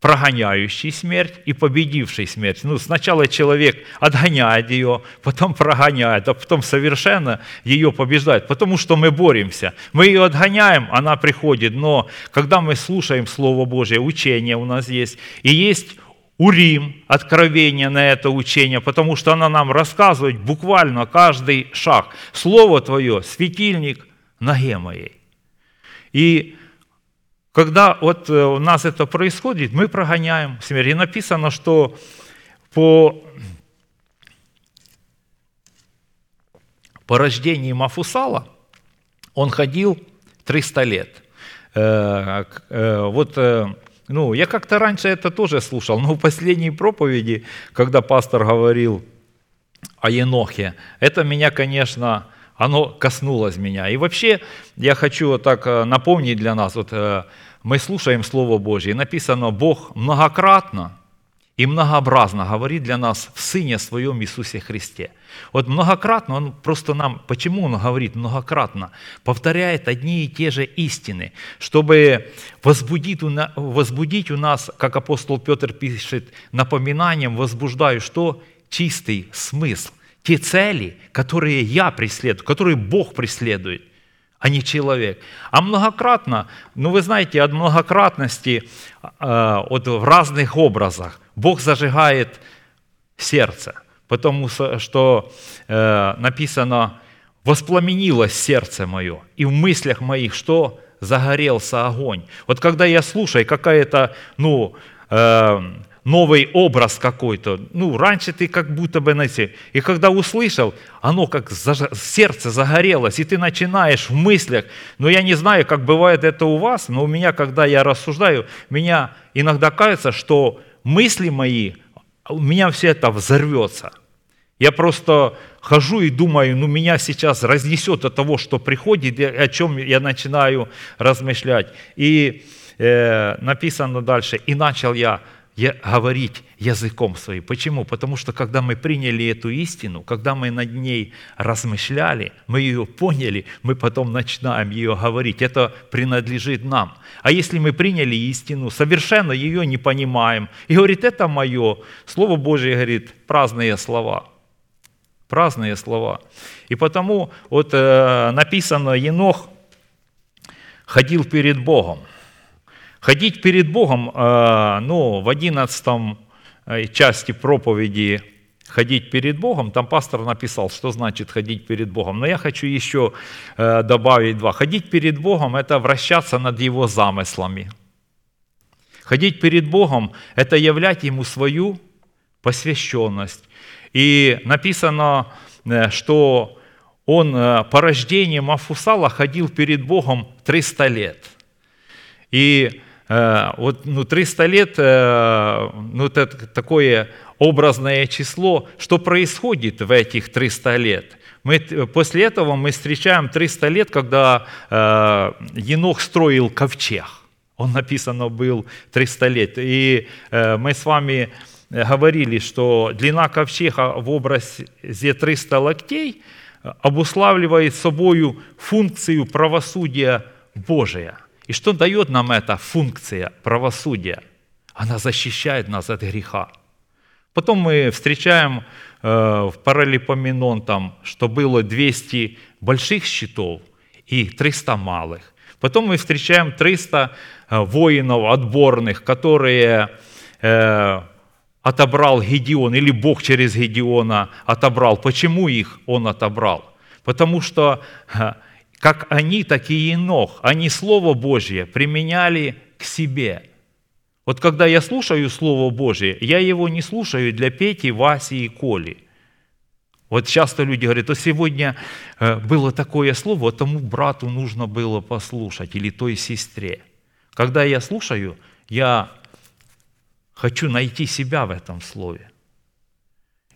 прогоняющий смерть и победивший смерть. Ну, сначала человек отгоняет ее, потом прогоняет, а потом совершенно ее побеждает, потому что мы боремся. Мы ее отгоняем, она приходит, но когда мы слушаем Слово Божье, учение у нас есть, и есть Урим, откровение на это учение, потому что она нам рассказывает буквально каждый шаг. Слово Твое – светильник ноге моей. И когда вот э, у нас это происходит, мы прогоняем смерть. И написано, что по, по рождении Мафусала он ходил 300 лет. э, э, вот, ну, я как-то раньше это тоже слушал, но в последней проповеди, когда пастор говорил о Енохе, это меня, конечно, оно коснулось меня. И вообще я хочу так э, напомнить для нас, вот э, мы слушаем Слово Божье, написано, Бог многократно и многообразно говорит для нас в Сыне Своем Иисусе Христе. Вот многократно Он просто нам, почему Он говорит многократно? Повторяет одни и те же истины, чтобы возбудить у, на- возбудить у нас, как апостол Петр пишет, напоминанием, возбуждаю, что чистый смысл, те цели, которые я преследую, которые Бог преследует, а не человек. А многократно, ну вы знаете, от многократности э, вот в разных образах Бог зажигает сердце, потому что э, написано «воспламенилось сердце мое, и в мыслях моих что? Загорелся огонь». Вот когда я слушаю какая-то, ну, э, новый образ какой-то, ну, раньше ты как будто бы, знаете, и когда услышал, оно как заж- сердце загорелось, и ты начинаешь в мыслях, но я не знаю, как бывает это у вас, но у меня, когда я рассуждаю, меня иногда кажется, что мысли мои, у меня все это взорвется. Я просто хожу и думаю, ну меня сейчас разнесет от того, что приходит, и о чем я начинаю размышлять. И э, написано дальше, и начал я говорить языком своим. Почему? Потому что когда мы приняли эту истину, когда мы над ней размышляли, мы ее поняли, мы потом начинаем ее говорить. Это принадлежит нам. А если мы приняли истину, совершенно ее не понимаем, и говорит, это мое, Слово Божье говорит, праздные слова – праздные слова. И потому вот э, написано, Енох ходил перед Богом. Ходить перед Богом, э, ну, в 11 э, части проповеди ходить перед Богом, там пастор написал, что значит ходить перед Богом. Но я хочу еще э, добавить два. Ходить перед Богом – это вращаться над Его замыслами. Ходить перед Богом – это являть Ему свою посвященность. И написано, э, что он по рождению Мафусала ходил перед Богом 300 лет. И вот ну, 300 лет, э, ну, это такое образное число. Что происходит в этих 300 лет? Мы, т- после этого мы встречаем 300 лет, когда э, Енох строил ковчег. Он написано был 300 лет. И э, мы с вами э, говорили, что длина ковчега в образе 300 локтей э, обуславливает собою функцию правосудия Божия. И что дает нам эта функция правосудия? Она защищает нас от греха. Потом мы встречаем э, в паралипоменон, там, что было 200 больших щитов и 300 малых. Потом мы встречаем 300 э, воинов отборных, которые э, отобрал Гедеон, или Бог через Гедеона отобрал. Почему их он отобрал? Потому что как они, так и Енох, они Слово Божье применяли к себе. Вот когда я слушаю Слово Божье, я его не слушаю для Пети, Васи и Коли. Вот часто люди говорят, то сегодня э, было такое слово, тому брату нужно было послушать, или той сестре. Когда я слушаю, я хочу найти себя в этом слове.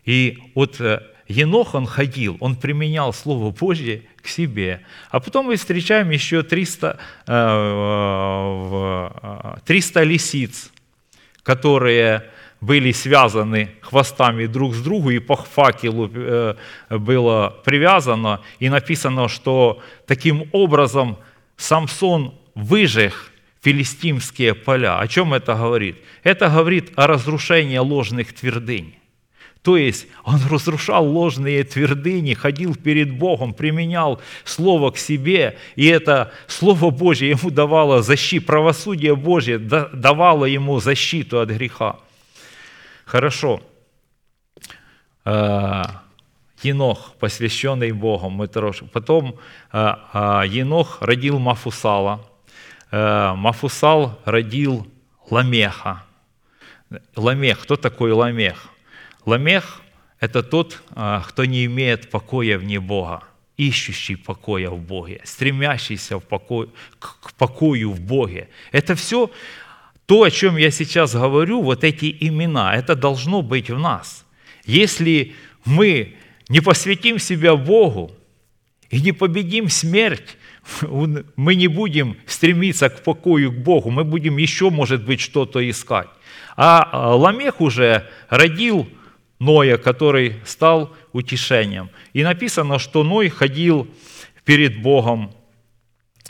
И вот э, Енох, он ходил, он применял Слово Божье к себе. А потом мы встречаем еще 300, э, в- э, 300 лисиц, которые были связаны хвостами друг с другом, и по факелу э, было привязано, и написано, что таким образом Самсон выжег филистимские поля. О чем это говорит? Это говорит о разрушении ложных твердынь. То есть он разрушал ложные твердыни, ходил перед Богом, применял Слово к себе, и это Слово Божье ему давало защиту, правосудие Божье да- давало ему защиту от греха. Хорошо. Э, Енох, посвященный Богом, потом э, э, Енох родил Мафусала, Мафусал родил Ламеха. Ламех, кто такой Ламех? Ламех – это тот, а, кто не имеет покоя вне Бога. ищущий покоя в Боге, стремящийся в покой, к покою в Боге. Это все то, о чем я сейчас говорю, вот эти имена, это должно быть в нас. Если мы не посвятим себя Богу и не победим смерть, мы не будем стремиться к покою к Богу, мы будем еще, может быть, что-то искать. А Ламех уже родил Ноя, который стал утешением. И написано, что Ной ходил перед Богом,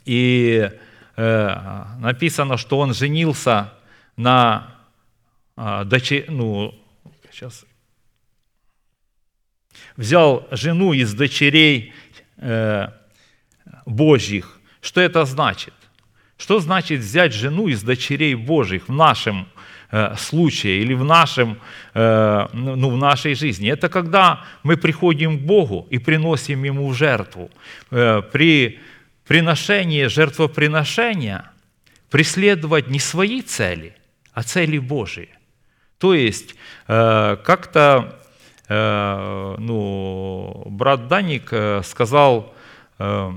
и э, написано, что он женился на э, дочери, ну, сейчас, взял жену из дочерей э, Божьих. Что это значит? Что значит взять жену из дочерей Божьих в нашем случае или в, нашем, э, ну, в нашей жизни? Это когда мы приходим к Богу и приносим Ему жертву. Э, при приношении жертвоприношения преследовать не свои цели, а цели Божьи. То есть э, как-то э, ну, брат Даник э, сказал э,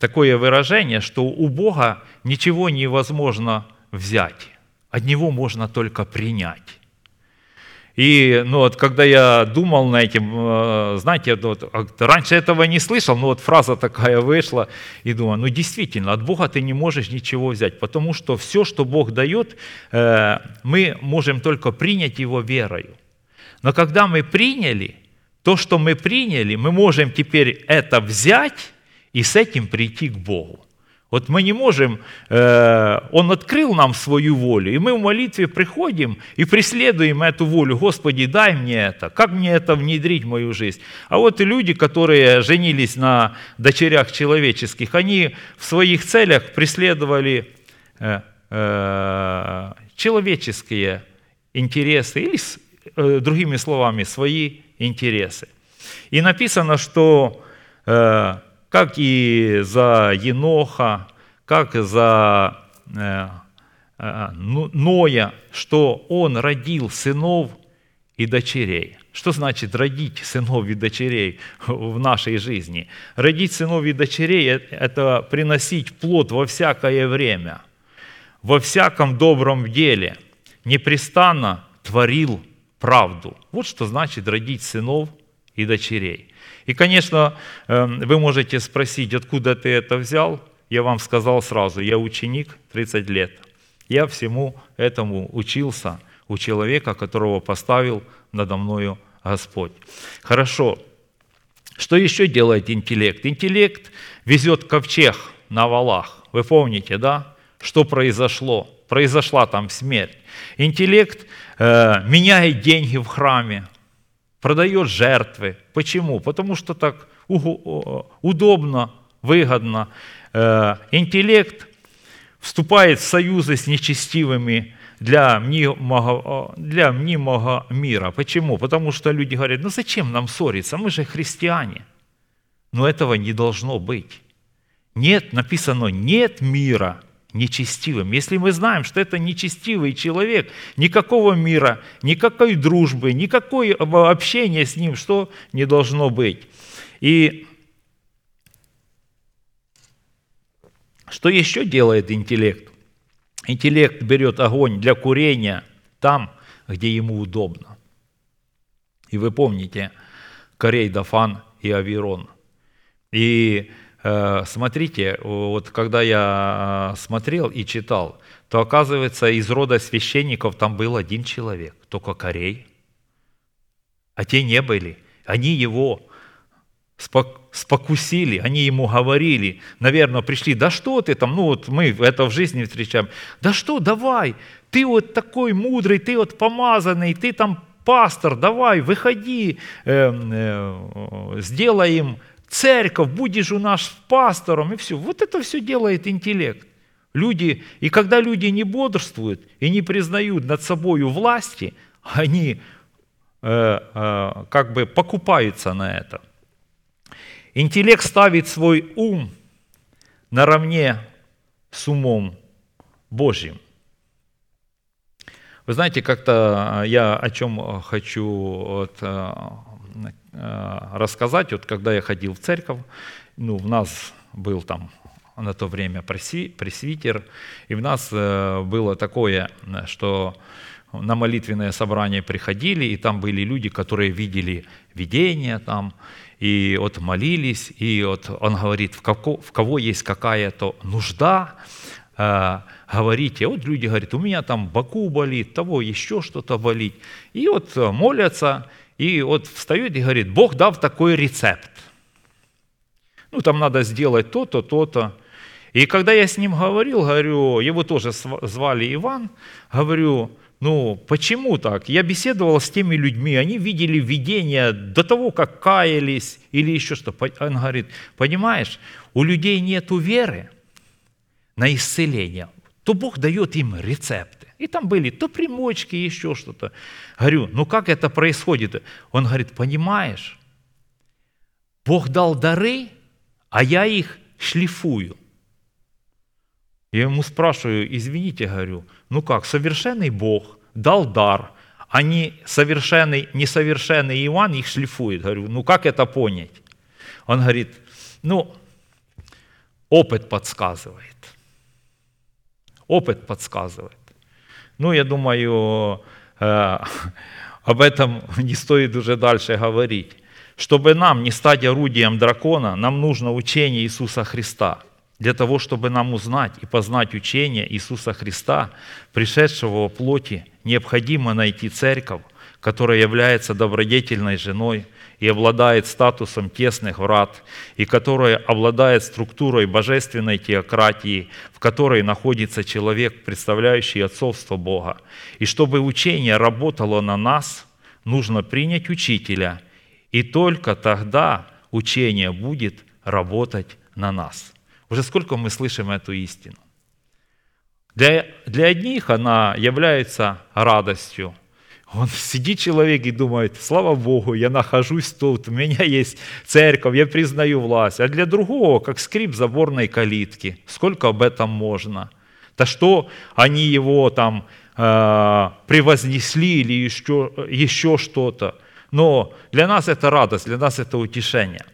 такое выражение, что у Бога ничего невозможно взять, от Него можно только принять. И ну, вот, когда я думал на этим, э, знаете, вот, раньше этого не слышал, но вот фраза такая вышла, и думаю, ну действительно, от Бога ты не можешь ничего взять, потому что все, что Бог дает, э, мы можем только принять Его верою. Но когда мы приняли, то, что мы приняли, мы можем теперь это взять и с этим прийти к Богу. Вот мы не можем, э, Он открыл нам свою волю, и мы в молитве приходим и преследуем эту волю. Господи, дай мне это, как мне это внедрить в мою жизнь? А вот и люди, которые женились на дочерях человеческих, они в своих целях преследовали э, э, человеческие интересы, или, э, другими словами, свои интересы. И написано, что э, как и за Еноха, как за э, э, Ноя, что он родил сынов и дочерей. Что значит родить сынов и дочерей в нашей жизни? Родить сынов и дочерей – это приносить плод во всякое время, во всяком добром деле, непрестанно творил правду. Вот что значит родить сынов и дочерей. И, конечно, эм, вы можете спросить, откуда ты это взял? Я вам сказал сразу, я ученик 30 лет. Я всему этому учился у человека, которого поставил надо мною Господь. Хорошо. Что еще делает интеллект? Интеллект везет ковчег на валах. Вы помните, да? Что произошло? Произошла там смерть. Интеллект э, меняет деньги в храме продает жертвы. Почему? Потому что так удобно, выгодно. Э, интеллект вступает в союзы с нечестивыми для мнимого, для мнимого мира. Почему? Потому что люди говорят, ну зачем нам ссориться, мы же христиане. Но этого не должно быть. Нет, написано, нет мира – нечестивым. Если мы знаем, что это нечестивый человек, никакого мира, никакой дружбы, никакого общения с ним, что не должно быть. И что еще делает интеллект? Интеллект берет огонь для курения там, где ему удобно. И вы помните Корей, Дафан и Авирон. И смотрите, вот когда я э, смотрел и читал, то оказывается из рода священников там был один человек, только Корей. А те не были. Они его спокусили, они ему говорили, наверное, пришли, да что ты там, ну вот мы это в жизни встречаем, да что, давай, ты вот такой мудрый, ты вот помазанный, ты там пастор, давай, выходи, э, э, сделаем церковь, будешь у нас пастором, и все. Вот это все делает интеллект. Люди, и когда люди не бодрствуют и не признают над собой власти, они э, э, как бы покупаются на это. Интеллект ставит свой ум наравне с умом Божьим. Вы знаете, как-то я о чем хочу вот, э, э, рассказать, вот когда я ходил в церковь, ну, у нас был там на то время пресви- пресвитер, и у нас э, было такое, э, что на молитвенное собрание приходили, и там были люди, которые видели видение там, и вот молились, и вот он говорит, в кого, в кого есть какая-то нужда, э, говорите. Вот люди говорят, у меня там боку болит, того еще что-то болит. И вот э, молятся, и вот встает и говорит, Бог дал такой рецепт. Ну, там надо сделать то-то, то-то. И когда я с ним говорил, говорю, его тоже звали Иван, говорю, ну, почему так? Я беседовал с теми людьми, они видели видение до того, как каялись или еще что. Он говорит, понимаешь, у людей нет веры на исцеление, то Бог дает им рецепты. И там были то примочки, еще что-то. Говорю, ну как это происходит? Он говорит, понимаешь, Бог дал дары, а я их шлифую. Я ему спрашиваю, извините, говорю, ну как, совершенный Бог дал дар, а не совершенный, несовершенный Иоанн их шлифует. Говорю, ну как это понять? Он говорит, ну, опыт подсказывает. Опыт подсказывает. Ну, я думаю, об этом не стоит уже дальше говорить. Чтобы нам не стать орудием дракона, нам нужно учение Иисуса Христа. Для того, чтобы нам узнать и познать учение Иисуса Христа, пришедшего во плоти, необходимо найти церковь, которая является добродетельной женой и обладает статусом тесных врат, и которая обладает структурой божественной теократии, в которой находится человек, представляющий отцовство Бога. И чтобы учение работало на нас, нужно принять учителя, и только тогда учение будет работать на нас. Уже сколько мы слышим эту истину? Для, для одних она является радостью. Он сидит человек и думает, слава Богу, я нахожусь тут, у меня есть церковь, я признаю власть. А для другого, как скрип заборной калитки, сколько об этом можно? Да что они его там э, превознесли или еще, еще что-то. Но для нас это радость, для нас это утешение.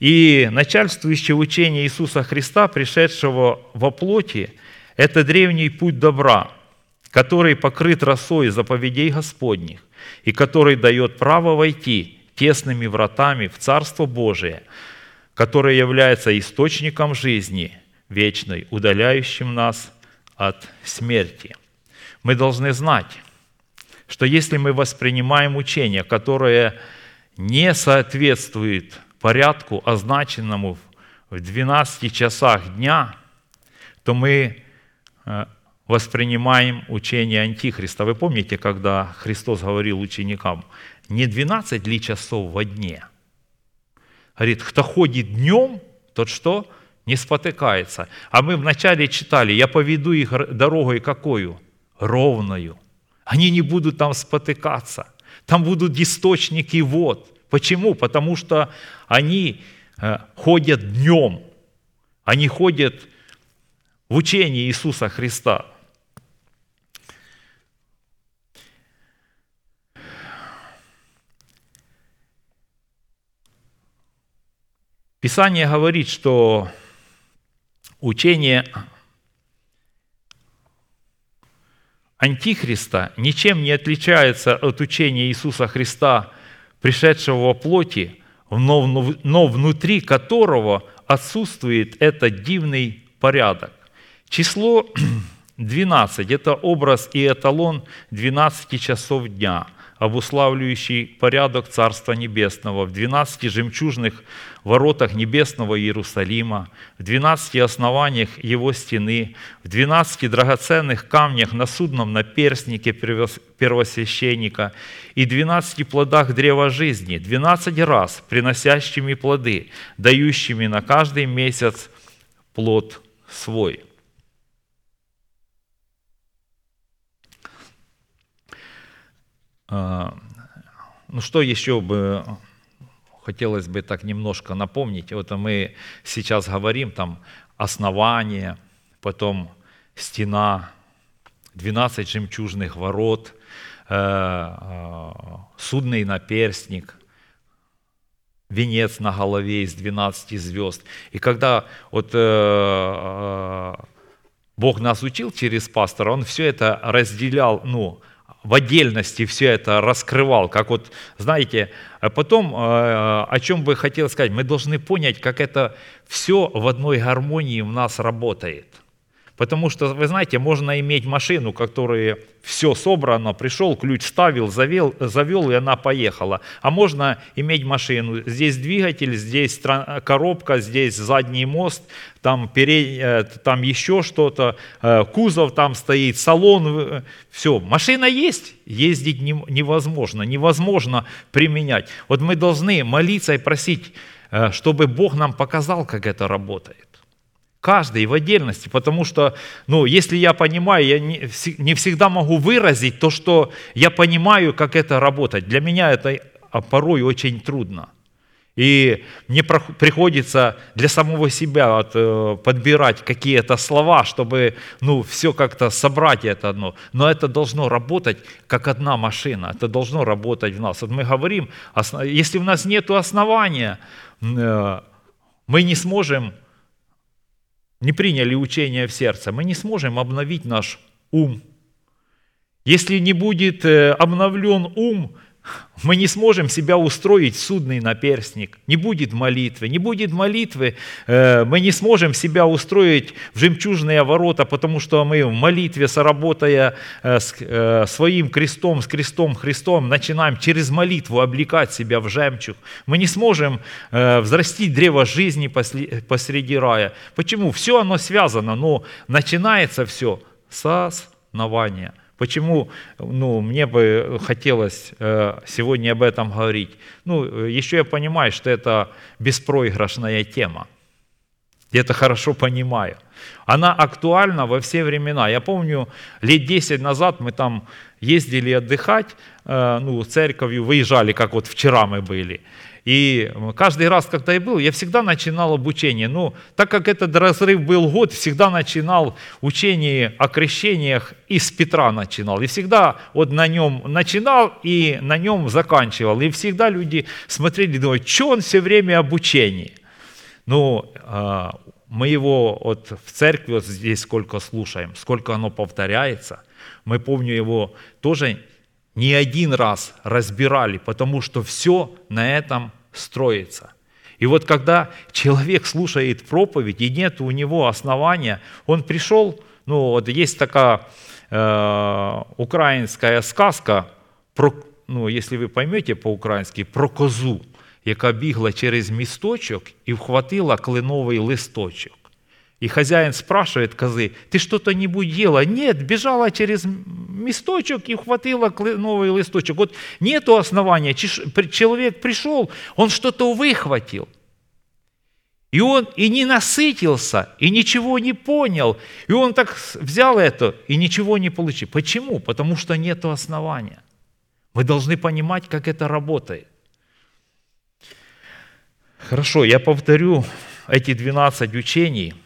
И начальствующее учение Иисуса Христа, пришедшего во плоти, это древний путь добра, который покрыт росой заповедей Господних и который дает право войти тесными вратами в Царство Божие, которое является источником жизни вечной, удаляющим нас от смерти. Мы должны знать, что если мы воспринимаем учение, которое не соответствует порядку, означенному в 12 часах дня, то мы э, воспринимаем учение Антихриста. Вы помните, когда Христос говорил ученикам, не 12 ли часов во дне? Говорит, кто ходит днем, тот что? Не спотыкается. А мы вначале читали, я поведу их дорогой какую? Ровною. Они не будут там спотыкаться. Там будут источники вод. Почему? Потому что они э, ходят днем. Они ходят в учении Иисуса Христа. Писание говорит, что учение Антихриста ничем не отличается от учения Иисуса Христа, пришедшего во плоти, но внутри которого отсутствует этот дивный порядок. Число 12 – это образ и эталон 12 часов дня – обуславливающий порядок Царства Небесного в 12 жемчужных воротах Небесного Иерусалима, в 12 основаниях его стены, в 12 драгоценных камнях на судном наперстнике первосвященника и 12 плодах древа жизни, 12 раз приносящими плоды, дающими на каждый месяц плод свой. Ну что еще бы хотелось бы так немножко напомнить. Вот мы сейчас говорим там основание, потом стена, 12 жемчужных ворот, э, э, судный наперстник, венец на голове из 12 звезд. И когда вот э, Бог нас учил через пастора, Он все это разделял, ну, в отдельности все это раскрывал, как вот, знаете, а потом, э, о чем бы хотел сказать, мы должны понять, как это все в одной гармонии в нас работает – Потому что, вы знаете, можно иметь машину, которая все собрано, пришел, ключ ставил, завел, завел, и она поехала. А можно иметь машину, здесь двигатель, здесь коробка, здесь задний мост, там, перед, э, там еще что-то, э, кузов там стоит, салон, э, все. Машина есть, ездить невозможно, невозможно применять. Вот мы должны молиться и просить, чтобы Бог нам показал, как это работает. Каждый в отдельности, потому что, ну, если я понимаю, я не, не всегда могу выразить то, что я понимаю, как это работать. Для меня это а, порой очень трудно. И мне приходится для самого себя э, подбирать какие-то слова, чтобы ну, все как-то собрать это одно. Но это должно работать как одна машина, это должно работать в нас. Вот мы говорим, если у нас нет основания, э, мы не сможем не приняли учение в сердце, мы не сможем обновить наш ум. Если не будет э, обновлен ум, мы не сможем себя устроить судный наперстник, не будет молитвы. Не будет молитвы, э, мы не сможем себя устроить в жемчужные ворота, потому что мы в молитве, соработая э, э, своим крестом, с крестом Христом, начинаем через молитву облекать себя в жемчуг. Мы не сможем взрастить древо жизни посреди рая. Почему? Все оно связано, но начинается все с основания – Почему ну, мне бы хотелось э, сегодня об этом говорить? Ну, еще я понимаю, что это беспроигрышная тема. Я это хорошо понимаю. Она актуальна во все времена. Я помню, лет 10 назад мы там ездили отдыхать, э, ну, церковью, выезжали, как вот вчера мы были. И каждый раз, когда я был, я всегда начинал обучение. Ну, так как этот разрыв был год, всегда начинал учение о крещениях из Петра начинал. И всегда вот на нем начинал и на нем заканчивал. И всегда люди смотрели и думают, что он все время обучение. Ну, а, мы его вот в церкви вот здесь сколько слушаем, сколько оно повторяется. Мы, помню, его тоже не один раз разбирали, потому что все на этом строится. И вот когда человек слушает проповедь, и нет у него основания, он пришел, ну вот есть такая э, украинская сказка, про, ну если вы поймете по-українськи, про козу, яка бігла через місточок і вхватила кленовий листочок. И хозяин спрашивает козы, ты что-то нибудь делала? Нет, бежала через мисточек и хватила новый листочек. Вот нету основания. Человек пришел, он что-то выхватил. И он и не насытился, и ничего не понял. И он так взял это и ничего не получил. Почему? Потому что нет основания. Мы должны понимать, как это работает. Хорошо, я повторю эти 12 учений –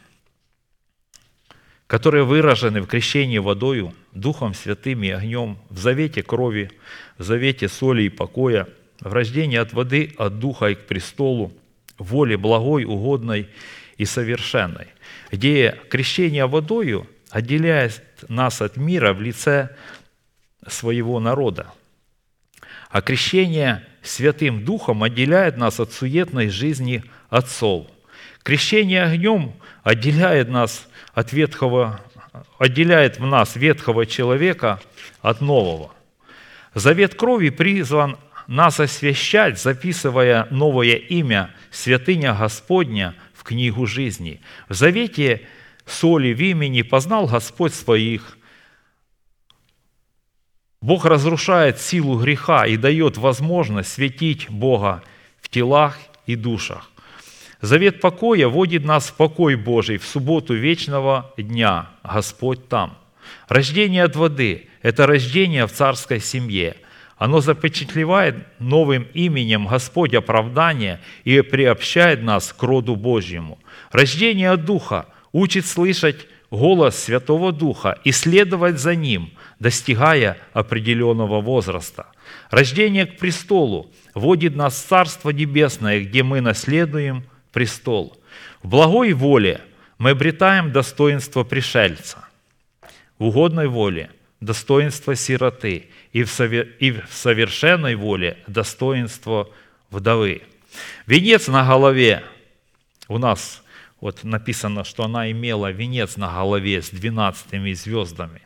которые выражены в крещении водою, Духом Святым и огнем, в завете крови, в завете соли и покоя, в рождении от воды, от Духа и к престолу, воле благой, угодной и совершенной, где крещение водою отделяет нас от мира в лице своего народа, а крещение Святым Духом отделяет нас от суетной жизни отцов. Крещение огнем отделяет нас от ветхого, отделяет в нас ветхого человека от нового. Завет крови призван нас освящать, записывая новое имя «Святыня Господня» в книгу жизни. В завете соли в имени познал Господь своих. Бог разрушает силу греха и дает возможность светить Бога в телах и душах. Завет покоя водит нас в покой Божий в субботу вечного дня. Господь там. Рождение от воды – это рождение в царской семье. Оно запечатлевает новым именем Господь оправдание и приобщает нас к роду Божьему. Рождение от Духа учит слышать голос Святого Духа и следовать за Ним, достигая определенного возраста – Рождение к престолу вводит нас в Царство Небесное, где мы наследуем престол. В благой воле мы обретаем достоинство пришельца, в угодной воле – достоинство сироты, и в, совершенной воле – достоинство вдовы. Венец на голове у нас вот написано, что она имела венец на голове с 12 звездами.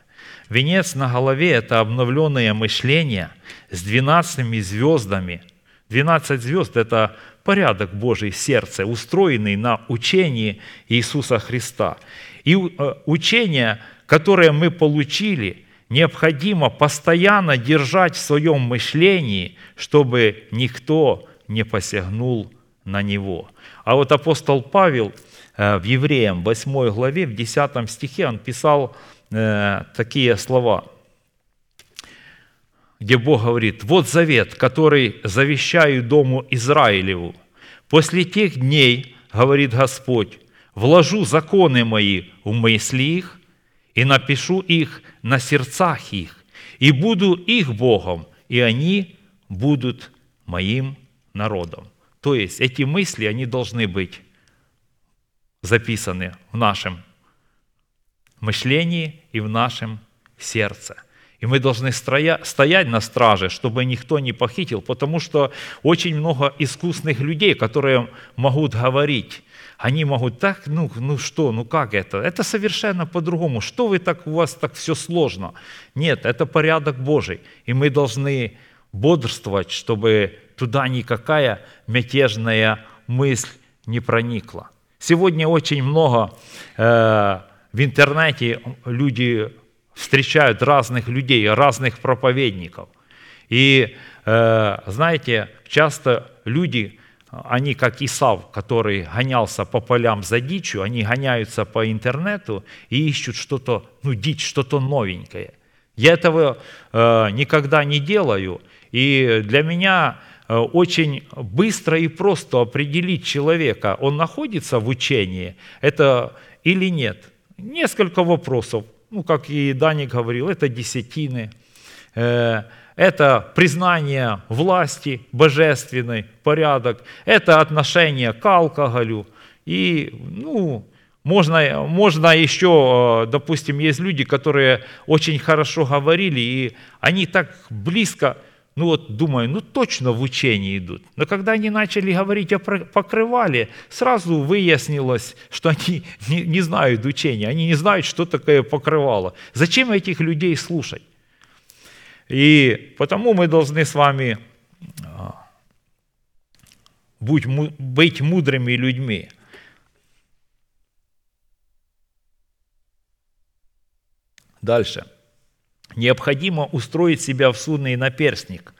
Венец на голове – это обновленное мышление с 12 звездами. 12 звезд – это порядок Божий сердце, устроенный на учении Иисуса Христа. И э, учение, которое мы получили, необходимо постоянно держать в своем мышлении, чтобы никто не посягнул на него. А вот апостол Павел э, в Евреям 8 главе, в 10 стихе, он писал э, такие слова, где Бог говорит, «Вот завет, который завещаю дому Израилеву. После тех дней, говорит Господь, вложу законы мои в мысли их и напишу их на сердцах их, и буду их Богом, и они будут моим народом». То есть эти мысли, они должны быть записаны в нашем мышлении и в нашем сердце. Мы должны строя- стоять на страже, чтобы никто не похитил, потому что очень много искусных людей, которые могут говорить, они могут так, ну, ну что, ну как это? Это совершенно по-другому. Что вы так, у вас так все сложно? Нет, это порядок Божий. И мы должны бодрствовать, чтобы туда никакая мятежная мысль не проникла. Сегодня очень много э, в интернете люди встречают разных людей, разных проповедников. И э, знаете, часто люди, они как Исав, который гонялся по полям за дичью, они гоняются по интернету и ищут что-то, ну, дичь, что-то новенькое. Я этого э, никогда не делаю, и для меня э, очень быстро и просто определить человека, он находится в учении, это или нет. Несколько вопросов ну, как и Даник говорил, это десятины, э, это признание власти божественной, порядок, это отношение к алкоголю. И, ну, можно, можно еще, э, допустим, есть люди, которые очень хорошо говорили, и они так близко ну вот думаю, ну точно в учении идут. Но когда они начали говорить о покрывале, сразу выяснилось, что они не, не знают учения, они не знают, что такое покрывало. Зачем этих людей слушать? И потому мы должны с вами а, быть мудрыми людьми. Дальше необходимо устроить себя в судный наперстник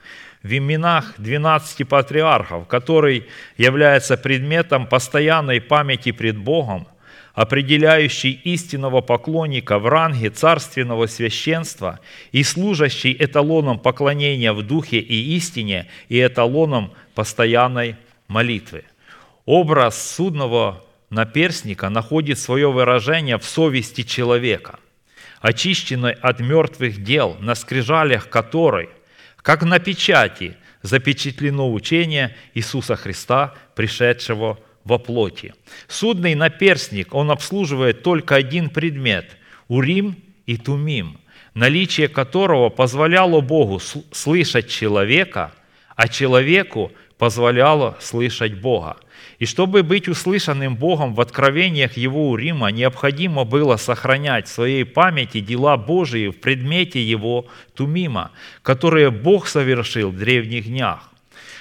в именах 12 патриархов, который является предметом постоянной памяти пред Богом, определяющий истинного поклонника в ранге царственного священства и служащий эталоном поклонения в духе и истине и эталоном постоянной молитвы. Образ судного наперстника находит свое выражение в совести человека – очищенной от мертвых дел, на скрижалях которой, как на печати, запечатлено учение Иисуса Христа, пришедшего во плоти. Судный наперстник, он обслуживает только один предмет – Урим и Тумим, наличие которого позволяло Богу слышать человека, а человеку позволяло слышать Бога. И чтобы быть услышанным Богом в откровениях Его Урима, необходимо было сохранять в своей памяти дела Божии в предмете Его Тумима, которые Бог совершил в древних днях.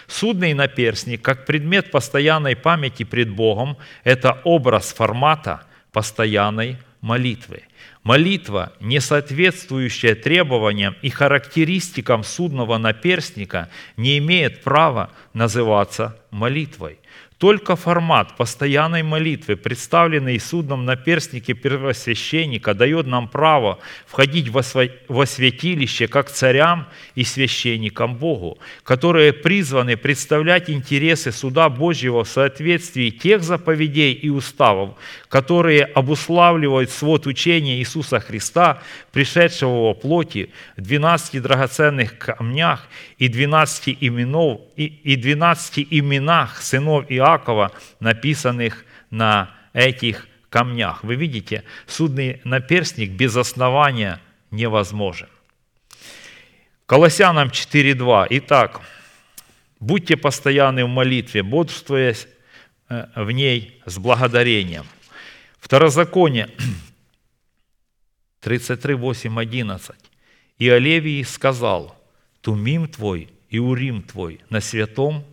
Судный наперстник, как предмет постоянной памяти пред Богом, это образ формата постоянной молитвы. Молитва, не соответствующая требованиям и характеристикам судного наперстника, не имеет права называться молитвой. Только формат постоянной молитвы, представленный судном на перстнике первосвященника, дает нам право входить во святилище как царям и священникам Богу, которые призваны представлять интересы суда Божьего в соответствии тех заповедей и уставов, которые обуславливают свод учения Иисуса Христа, пришедшего во плоти, в 12 драгоценных камнях и 12 именов, и, и 12 именах сынов Иакова, написанных на этих камнях. Вы видите, судный наперстник без основания невозможен. Колоссянам 4.2. Итак, будьте постоянны в молитве, бодрствуя э, в ней с благодарением. Второзаконие 33, 8, 11. «И Олевий сказал, Тумим твой и Урим твой на святом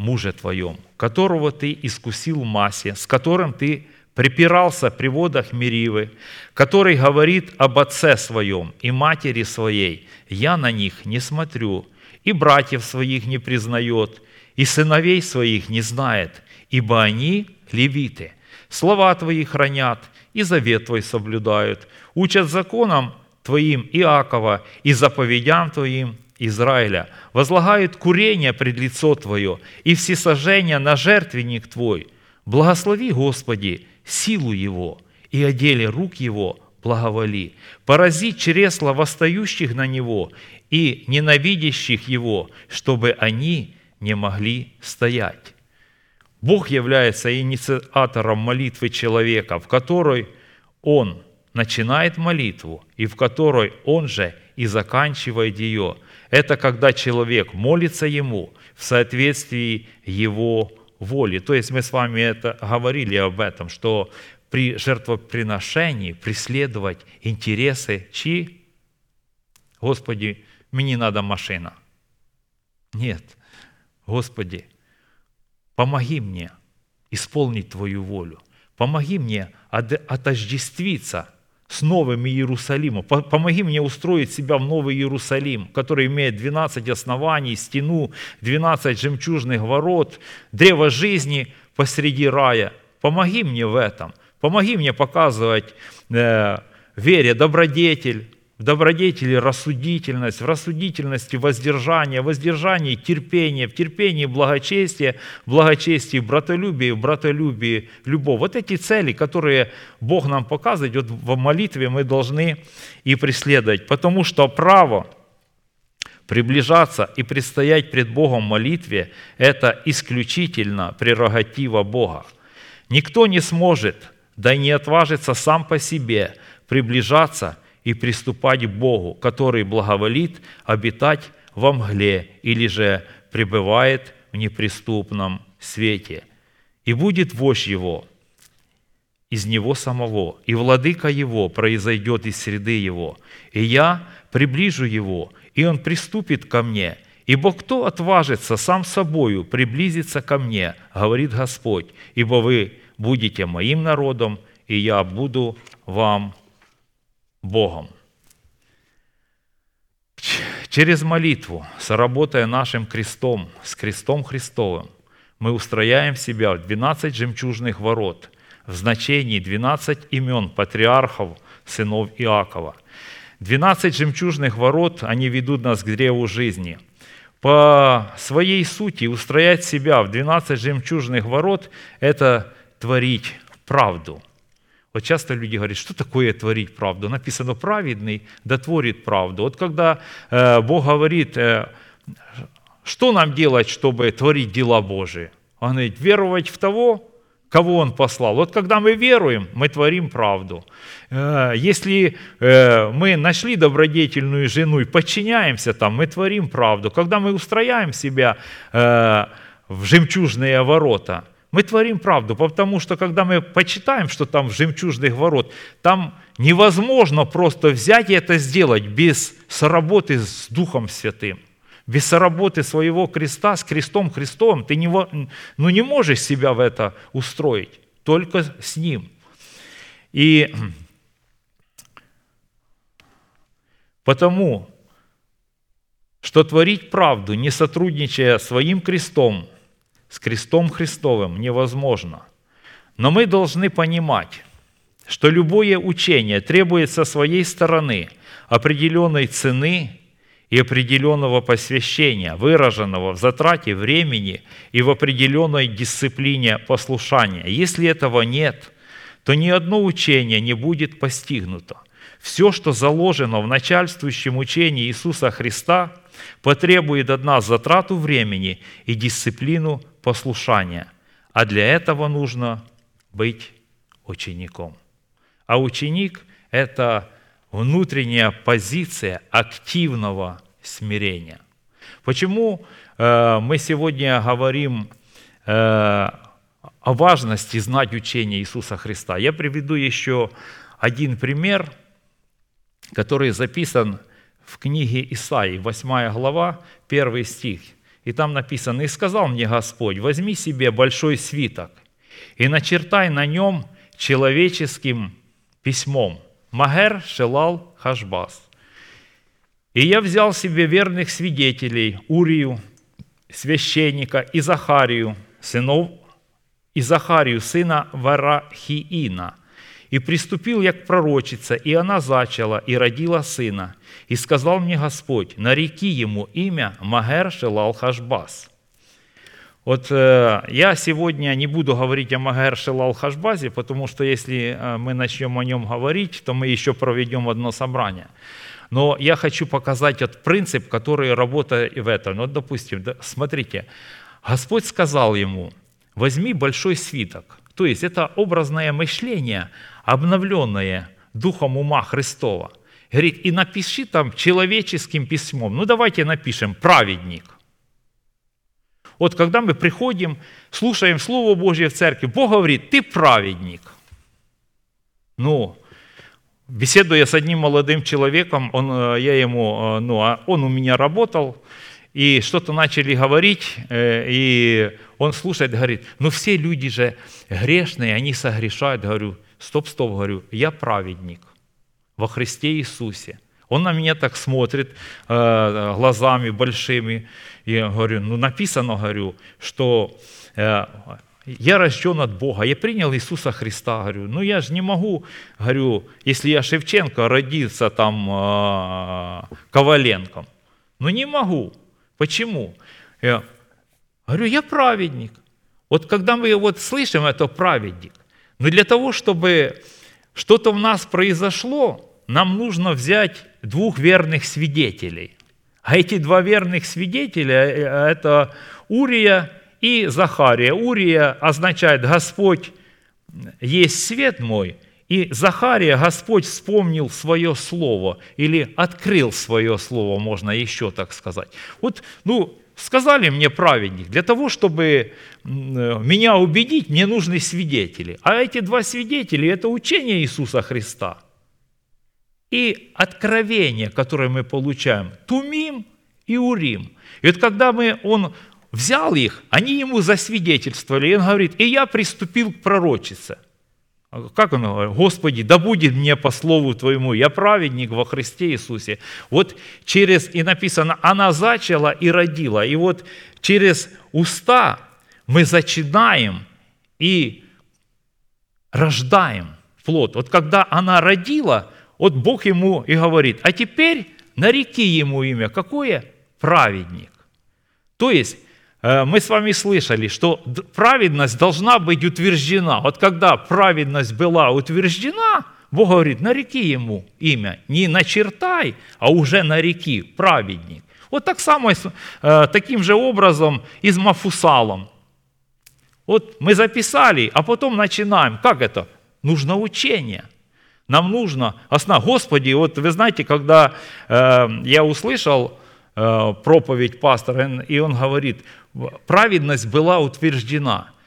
муже твоем, которого ты искусил массе, с которым ты припирался при водах Меривы, который говорит об отце своем и матери своей, я на них не смотрю, и братьев своих не признает, и сыновей своих не знает, ибо они левиты. Слова твои хранят, и завет твой соблюдают, учат законам твоим Иакова и заповедям твоим Израиля, возлагают курение пред лицо Твое и всесожжение на жертвенник Твой. Благослови, Господи, силу Его, и о рук Его благоволи. Порази чресла восстающих на Него и ненавидящих Его, чтобы они не могли стоять. Бог является инициатором молитвы человека, в которой он начинает молитву и в которой он же и заканчивает ее. Это когда человек молится ему в соответствии его воли. То есть мы с вами это говорили об этом, что при жертвоприношении преследовать интересы чьи? Господи, мне надо машина. Нет. Господи, помоги мне исполнить Твою волю. Помоги мне отождествиться с Новым Иерусалимом. Помоги мне устроить себя в Новый Иерусалим, который имеет 12 оснований, стену, 12 жемчужных ворот, древо жизни посреди рая. Помоги мне в этом. Помоги мне показывать э, вере добродетель, в добродетели рассудительность, в рассудительности воздержание, в воздержании терпение, в терпении благочестие, в благочестии братолюбие, в братолюбии любовь. Вот эти цели, которые Бог нам показывает, вот в молитве мы должны и преследовать, потому что право приближаться и предстоять пред Богом в молитве – это исключительно прерогатива Бога. Никто не сможет, да и не отважится сам по себе приближаться – и приступать к Богу, который благоволит обитать во мгле или же пребывает в неприступном свете. И будет вождь его из него самого, и владыка его произойдет из среды его, и я приближу его, и он приступит ко мне, ибо кто отважится сам собою приблизиться ко мне, говорит Господь, ибо вы будете моим народом, и я буду вам Богом. Через молитву, соработая нашим крестом, с крестом Христовым, мы устрояем себя в 12 жемчужных ворот в значении 12 имен патриархов, сынов Иакова. 12 жемчужных ворот, они ведут нас к древу жизни. По своей сути устроять себя в 12 жемчужных ворот – это творить правду – вот часто люди говорят, что такое творить правду? Написано, праведный да творит правду. Вот когда э, Бог говорит, э, что нам делать, чтобы творить дела Божии? Он говорит, веровать в того, кого Он послал. Вот когда мы веруем, мы творим правду. Э, если э, мы нашли добродетельную жену и подчиняемся там, мы творим правду. Когда мы устрояем себя э, в жемчужные ворота – мы творим правду, потому что когда мы почитаем, что там в жемчужных ворот, там невозможно просто взять и это сделать без соработы с Духом Святым, без соработы своего креста с крестом Христовым. Ты не, ну, не можешь себя в это устроить, только с Ним. И потому, что творить правду, не сотрудничая своим крестом – с крестом Христовым невозможно. Но мы должны понимать, что любое учение требует со своей стороны определенной цены и определенного посвящения, выраженного в затрате времени и в определенной дисциплине послушания. Если этого нет, то ни одно учение не будет постигнуто. Все, что заложено в начальствующем учении Иисуса Христа, потребует от нас затрату времени и дисциплину послушания. А для этого нужно быть учеником. А ученик – это внутренняя позиция активного смирения. Почему э, мы сегодня говорим э, о важности знать учение Иисуса Христа? Я приведу еще один пример, который записан в книге Исаии, 8 глава, 1 стих. И там написано, «И сказал мне Господь, возьми себе большой свиток и начертай на нем человеческим письмом – Магер Шелал Хашбас. И я взял себе верных свидетелей, Урию, священника, и Захарию, сынов, и Захарию, сына Варахиина. И приступил я к пророчице, и она зачала, и родила сына. И сказал мне Господь, нареки ему имя Магер Шелал Хашбас. Вот э, я сегодня не буду говорить о Магер Шелал Хашбазе, потому что если э, мы начнем о нем говорить, то мы еще проведем одно собрание. Но я хочу показать этот принцип, который работает в этом. Вот, допустим, смотрите, Господь сказал ему, возьми большой свиток. То есть это образное мышление, обновленное духом ума Христова. Говорит, и напиши там человеческим письмом. Ну давайте напишем «праведник». Вот когда мы приходим, слушаем Слово Божье в церкви, Бог говорит, ты праведник. Ну, беседуя с одним молодым человеком, он, э, я ему, э, ну, а он у меня работал, и что-то начали говорить, э, и он слушает, говорит, ну все люди же грешные, они согрешают. Говорю, стоп, стоп, говорю, я праведник во Христе Иисусе. Он на меня так смотрит э, глазами большими. И говорю, ну написано, говорю, что э, я рожден от Бога, я принял Иисуса Христа, говорю, ну я же не могу, говорю, если я Шевченко родился там э, Коваленком, ну не могу. Почему? Я говорю, я праведник. Вот когда мы вот слышим это праведник, но для того, чтобы что-то в нас произошло, нам нужно взять двух верных свидетелей. А эти два верных свидетеля э, – это Урия и Захария. Урия означает «Господь есть свет мой», и Захария, Господь вспомнил свое слово или открыл свое слово, можно еще так сказать. Вот, ну, сказали мне праведник, для того, чтобы меня убедить, мне нужны свидетели. А эти два свидетеля – это учение Иисуса Христа – и откровение, которое мы получаем, Тумим и Урим. И вот когда мы, он взял их, они ему засвидетельствовали, и он говорит, и я приступил к пророчице. Как он говорит? Господи, да будет мне по слову Твоему, я праведник во Христе Иисусе. Вот через, и написано, она зачала и родила. И вот через уста мы зачинаем и рождаем плод. Вот когда она родила, вот Бог ему и говорит, а теперь нареки ему имя. Какое? Праведник. То есть, мы с вами слышали, что праведность должна быть утверждена. Вот когда праведность была утверждена, Бог говорит, нареки ему имя. Не начертай, а уже нареки, праведник. Вот так само, э, таким же образом и с Мафусалом. Вот мы записали, а потом начинаем. Как это? Нужно учение. Нам нужно основа. Господи, вот вы знаете, когда э, я услышал э, проповедь пастора, и он говорит, праведность была утверждена –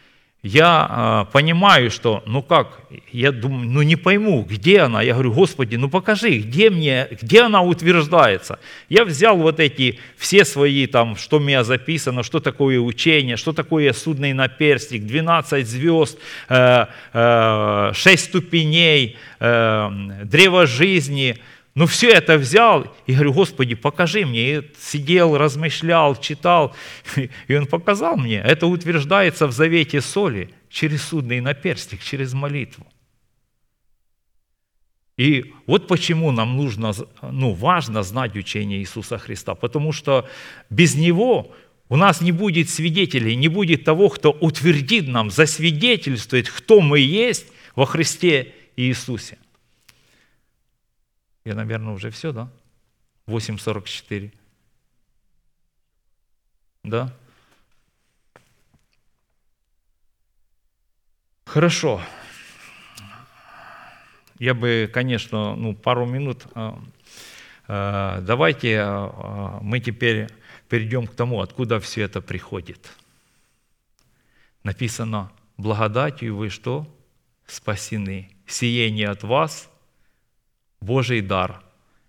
я э, понимаю, что, ну как, я думаю, ну не пойму, где она. Я говорю, Господи, ну покажи, где мне, где она утверждается. Я взял вот эти все свои там, что у меня записано, что такое учение, что такое судный наперстник, 12 звезд, э, э, 6 ступеней, э, древо жизни, Но все это взял и говорю, Господи, покажи мне. И сидел, размышлял, читал, и Он показал мне. Это утверждается в завете соли через судный наперстик, через молитву. И вот почему нам нужно, ну, важно знать учение Иисуса Христа, потому что без Него у нас не будет свидетелей, не будет того, кто утвердит нам, засвидетельствует, кто мы есть во Христе Иисусе. Я, наверное, уже все, да? 8.44. Да? Хорошо. Я бы, конечно, ну, пару минут. а, а, Давайте а, мы теперь перейдем к тому, откуда все это приходит. Написано, благодатью вы что? Спасены. Сие не от вас, Божий дар.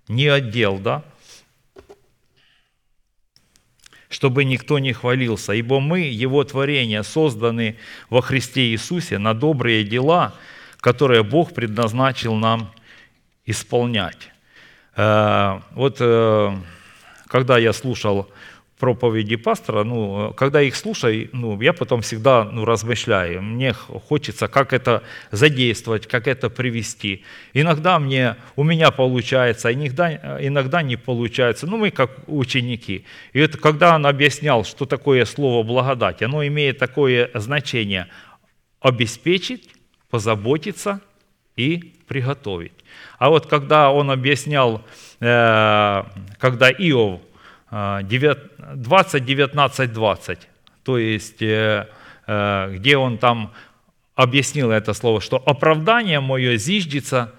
Не отдел, да? чтобы никто не хвалился, ибо мы, Его творение, созданы во Христе Иисусе на добрые дела, которые Бог предназначил нам исполнять. Э, Вот э, когда я слушал проповеди пастора, ну, когда их слушаю, ну, я потом всегда ну, размышляю. Мне хочется, как это задействовать, как это привести. Иногда мне, у меня получается, иногда, иногда не получается. Ну, мы как ученики. И это когда он объяснял, что такое слово благодать, оно имеет такое значение – обеспечить, позаботиться и приготовить. А вот когда он объяснял, э, когда Иов 20, 19, 20. То есть, э, э, где он там объяснил это слово, что оправдание мое зиждется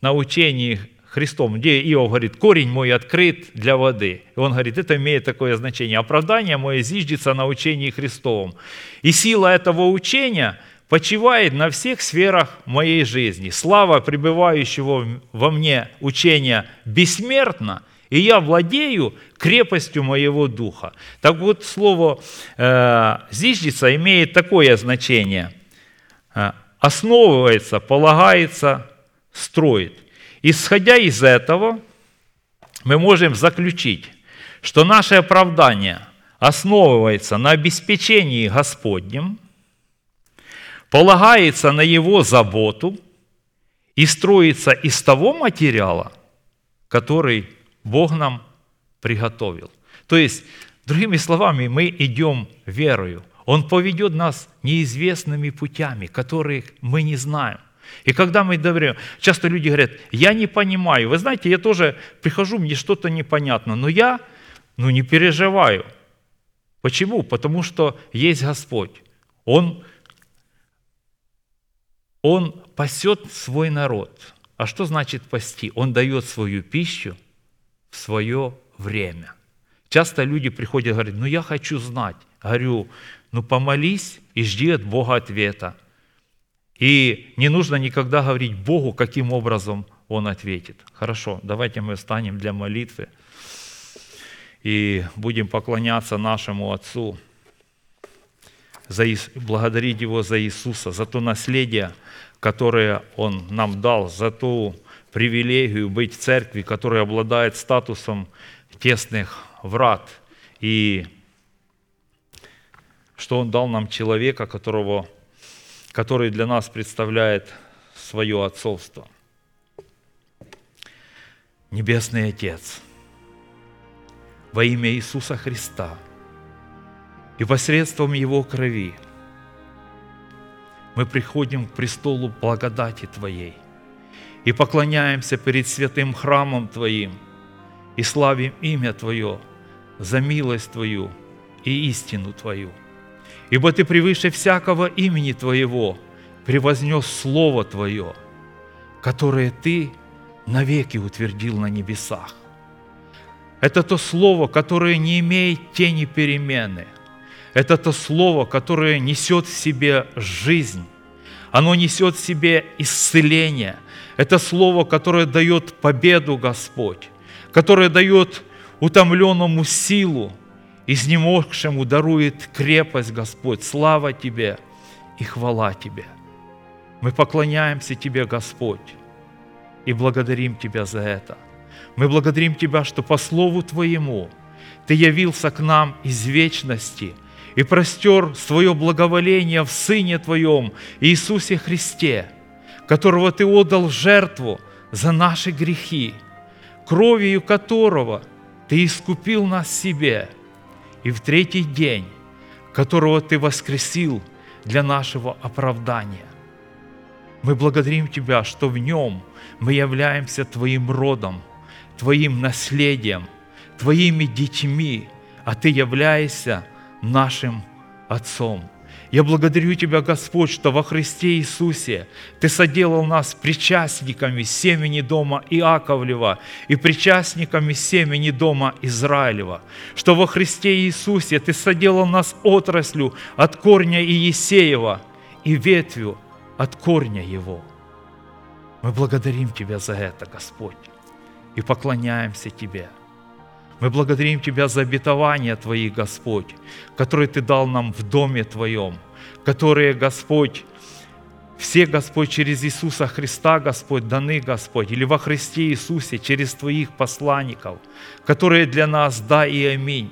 на учении Христом, где Иов говорит, корень мой открыт для воды. И он говорит, это имеет такое значение. Оправдание мое зиждется на учении Христовом. И сила этого учения почивает на всех сферах моей жизни. Слава пребывающего во мне учения бессмертна – и я владею крепостью моего духа. Так вот, слово э, «зиждется» имеет такое значение. Э, основывается, полагается, строит. Исходя из этого, мы можем заключить, что наше оправдание основывается на обеспечении Господнем, полагается на Его заботу и строится из того материала, который Бог нам приготовил. То есть, другими словами, мы идем верою. Он поведет нас неизвестными путями, которых мы не знаем. И когда мы говорим, часто люди говорят, я не понимаю. Вы знаете, я тоже прихожу, мне что-то непонятно, но я ну, не переживаю. Почему? Потому что есть Господь. Он, он пасет свой народ. А что значит пасти? Он дает свою пищу свое время. Часто люди приходят и говорят, ну я хочу знать. Говорю, ну помолись и жди от Бога ответа. И не нужно никогда говорить Богу, каким образом Он ответит. Хорошо, давайте мы встанем для молитвы и будем поклоняться нашему Отцу, за, благодарить Его за Иисуса, за то наследие, которое Он нам дал, за ту привилегию быть в церкви, которая обладает статусом тесных врат. И что Он дал нам человека, которого, который для нас представляет свое отцовство. Небесный Отец, во имя Иисуса Христа и посредством Его крови мы приходим к престолу благодати Твоей и поклоняемся перед святым храмом Твоим и славим имя Твое за милость Твою и истину Твою. Ибо Ты превыше всякого имени Твоего превознес Слово Твое, которое Ты навеки утвердил на небесах. Это то Слово, которое не имеет тени перемены. Это то Слово, которое несет в себе жизнь. Оно несет в себе исцеление – это слово, которое дает победу Господь, которое дает утомленному силу, изнемогшему дарует крепость Господь. Слава Тебе и хвала Тебе. Мы поклоняемся Тебе, Господь, и благодарим Тебя за это. Мы благодарим Тебя, что по Слову Твоему Ты явился к нам из вечности и простер свое благоволение в Сыне Твоем Иисусе Христе, которого Ты отдал жертву за наши грехи, кровью которого Ты искупил нас себе, и в третий день, которого Ты воскресил для нашего оправдания. Мы благодарим Тебя, что в Нем мы являемся Твоим родом, Твоим наследием, Твоими детьми, а Ты являешься нашим Отцом. Я благодарю Тебя, Господь, что во Христе Иисусе Ты соделал нас причастниками семени дома Иаковлева и причастниками семени дома Израилева, что во Христе Иисусе Ты соделал нас отраслью от корня Иесеева и ветвью от корня его. Мы благодарим Тебя за это, Господь, и поклоняемся Тебе. Мы благодарим Тебя за обетования Твои, Господь, которые Ты дал нам в доме Твоем, которые, Господь, все, Господь, через Иисуса Христа, Господь, даны, Господь, или во Христе Иисусе через Твоих посланников, которые для нас да и аминь.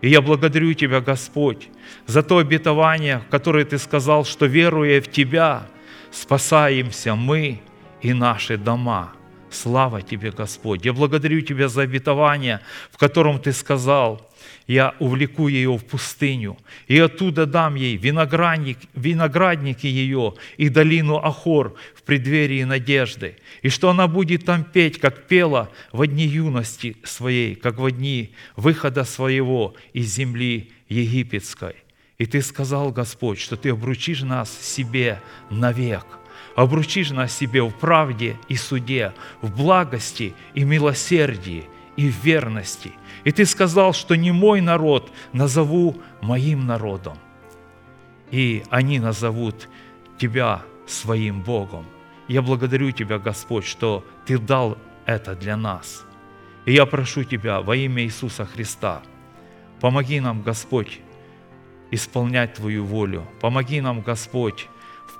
И я благодарю Тебя, Господь, за то обетование, которое Ты сказал, что веруя в Тебя, спасаемся мы и наши дома. Слава Тебе, Господь! Я благодарю Тебя за обетование, в котором Ты сказал, я увлеку ее в пустыню, и оттуда дам ей виноградник, виноградники ее и долину Ахор в преддверии надежды, и что она будет там петь, как пела в дни юности своей, как в дни выхода своего из земли египетской. И Ты сказал, Господь, что Ты обручишь нас себе навек – обручишь нас себе в правде и суде, в благости и милосердии и в верности. И ты сказал, что не мой народ назову моим народом, и они назовут тебя своим Богом. Я благодарю Тебя, Господь, что Ты дал это для нас. И я прошу Тебя во имя Иисуса Христа, помоги нам, Господь, исполнять Твою волю. Помоги нам, Господь,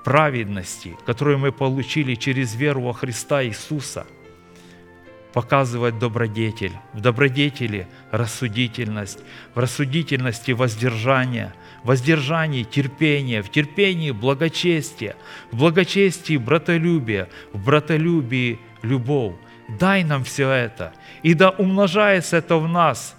праведности, которую мы получили через веру во Христа Иисуса, показывать добродетель, в добродетели рассудительность, в рассудительности воздержание, в воздержании терпение, в терпении благочестие, в благочестии братолюбие, в братолюбии любовь. Дай нам все это, и да умножается это в нас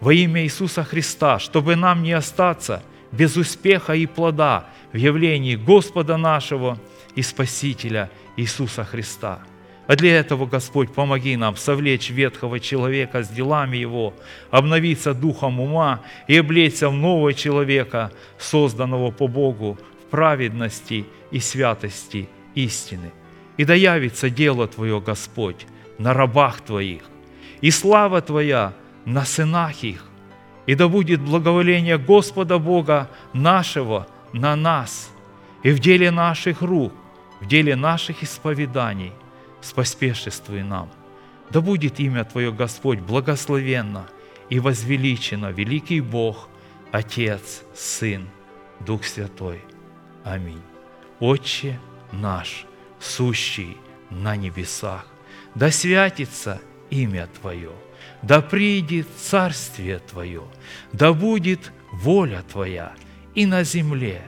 во имя Иисуса Христа, чтобы нам не остаться без успеха и плода, в явлении Господа нашего и Спасителя Иисуса Христа. А для этого, Господь, помоги нам совлечь ветхого человека с делами его, обновиться духом ума и облечься в нового человека, созданного по Богу в праведности и святости истины. И да явится дело Твое, Господь, на рабах Твоих, и слава Твоя на сынах их, и да будет благоволение Господа Бога нашего – на нас и в деле наших рук, в деле наших исповеданий, споспешествуй нам. Да будет имя Твое, Господь, благословенно и возвеличено, великий Бог, Отец, Сын, Дух Святой. Аминь. Отче наш, сущий на небесах, да святится имя Твое, да придет Царствие Твое, да будет воля Твоя – и на земле,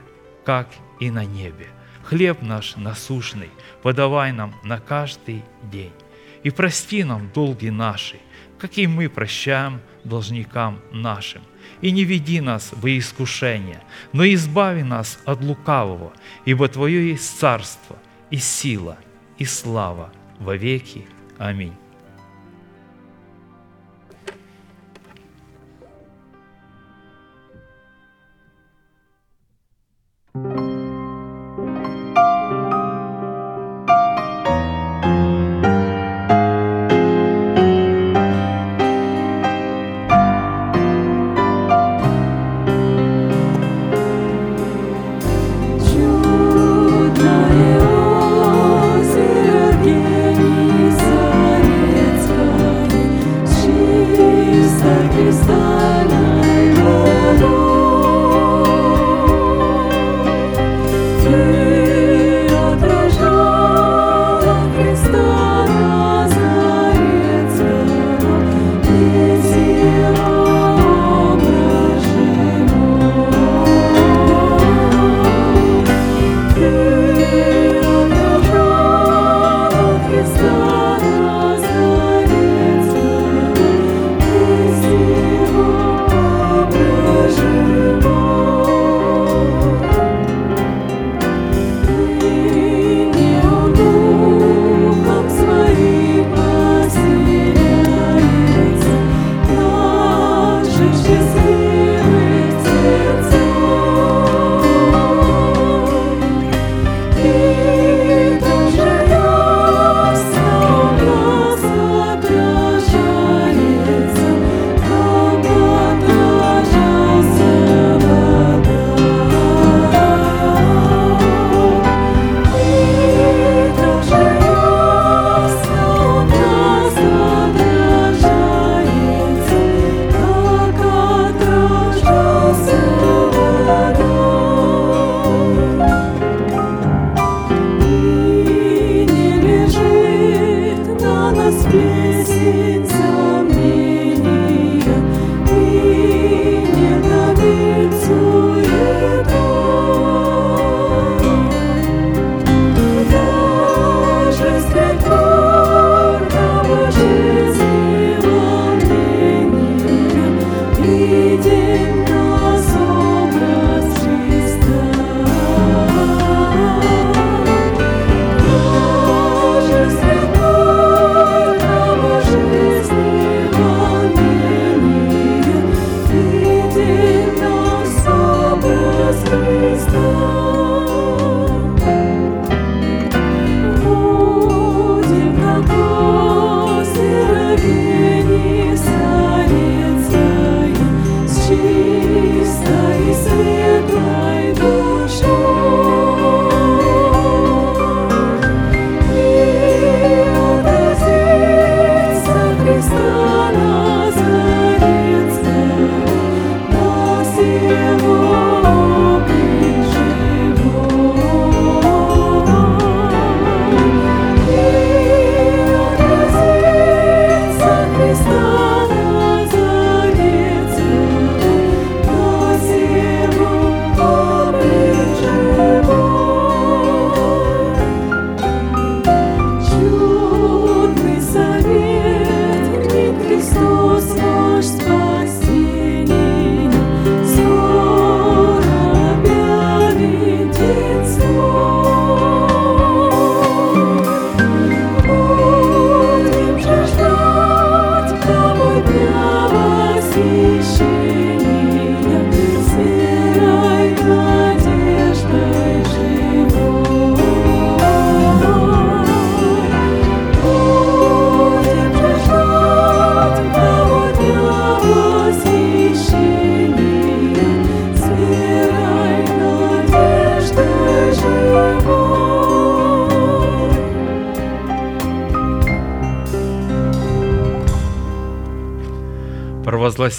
как и на небе. Хлеб наш насущный подавай нам на каждый день. И прости нам долги наши, как и мы прощаем должникам нашим. И не веди нас во искушение, но избави нас от лукавого, ибо Твое есть царство, и сила, и слава во веки. Аминь.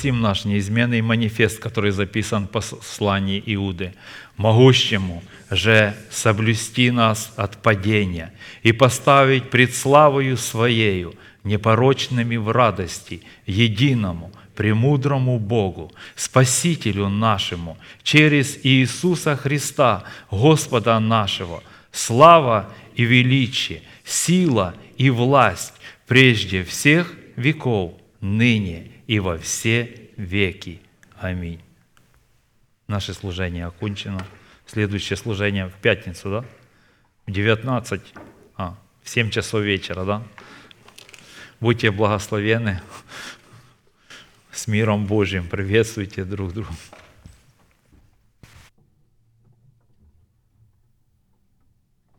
Провозгласим наш неизменный манифест, который записан в послании Иуды, могущему же соблюсти нас от падения и поставить пред славою Своею, непорочными в радости, единому, премудрому Богу, Спасителю нашему, через Иисуса Христа, Господа нашего, слава и величие, сила и власть прежде всех веков, ныне и во все веки. Аминь. Наше служение окончено. Следующее служение в пятницу, да? В 19, а, в 7 часов вечера, да? Будьте благословенны. С миром Божьим приветствуйте друг друга.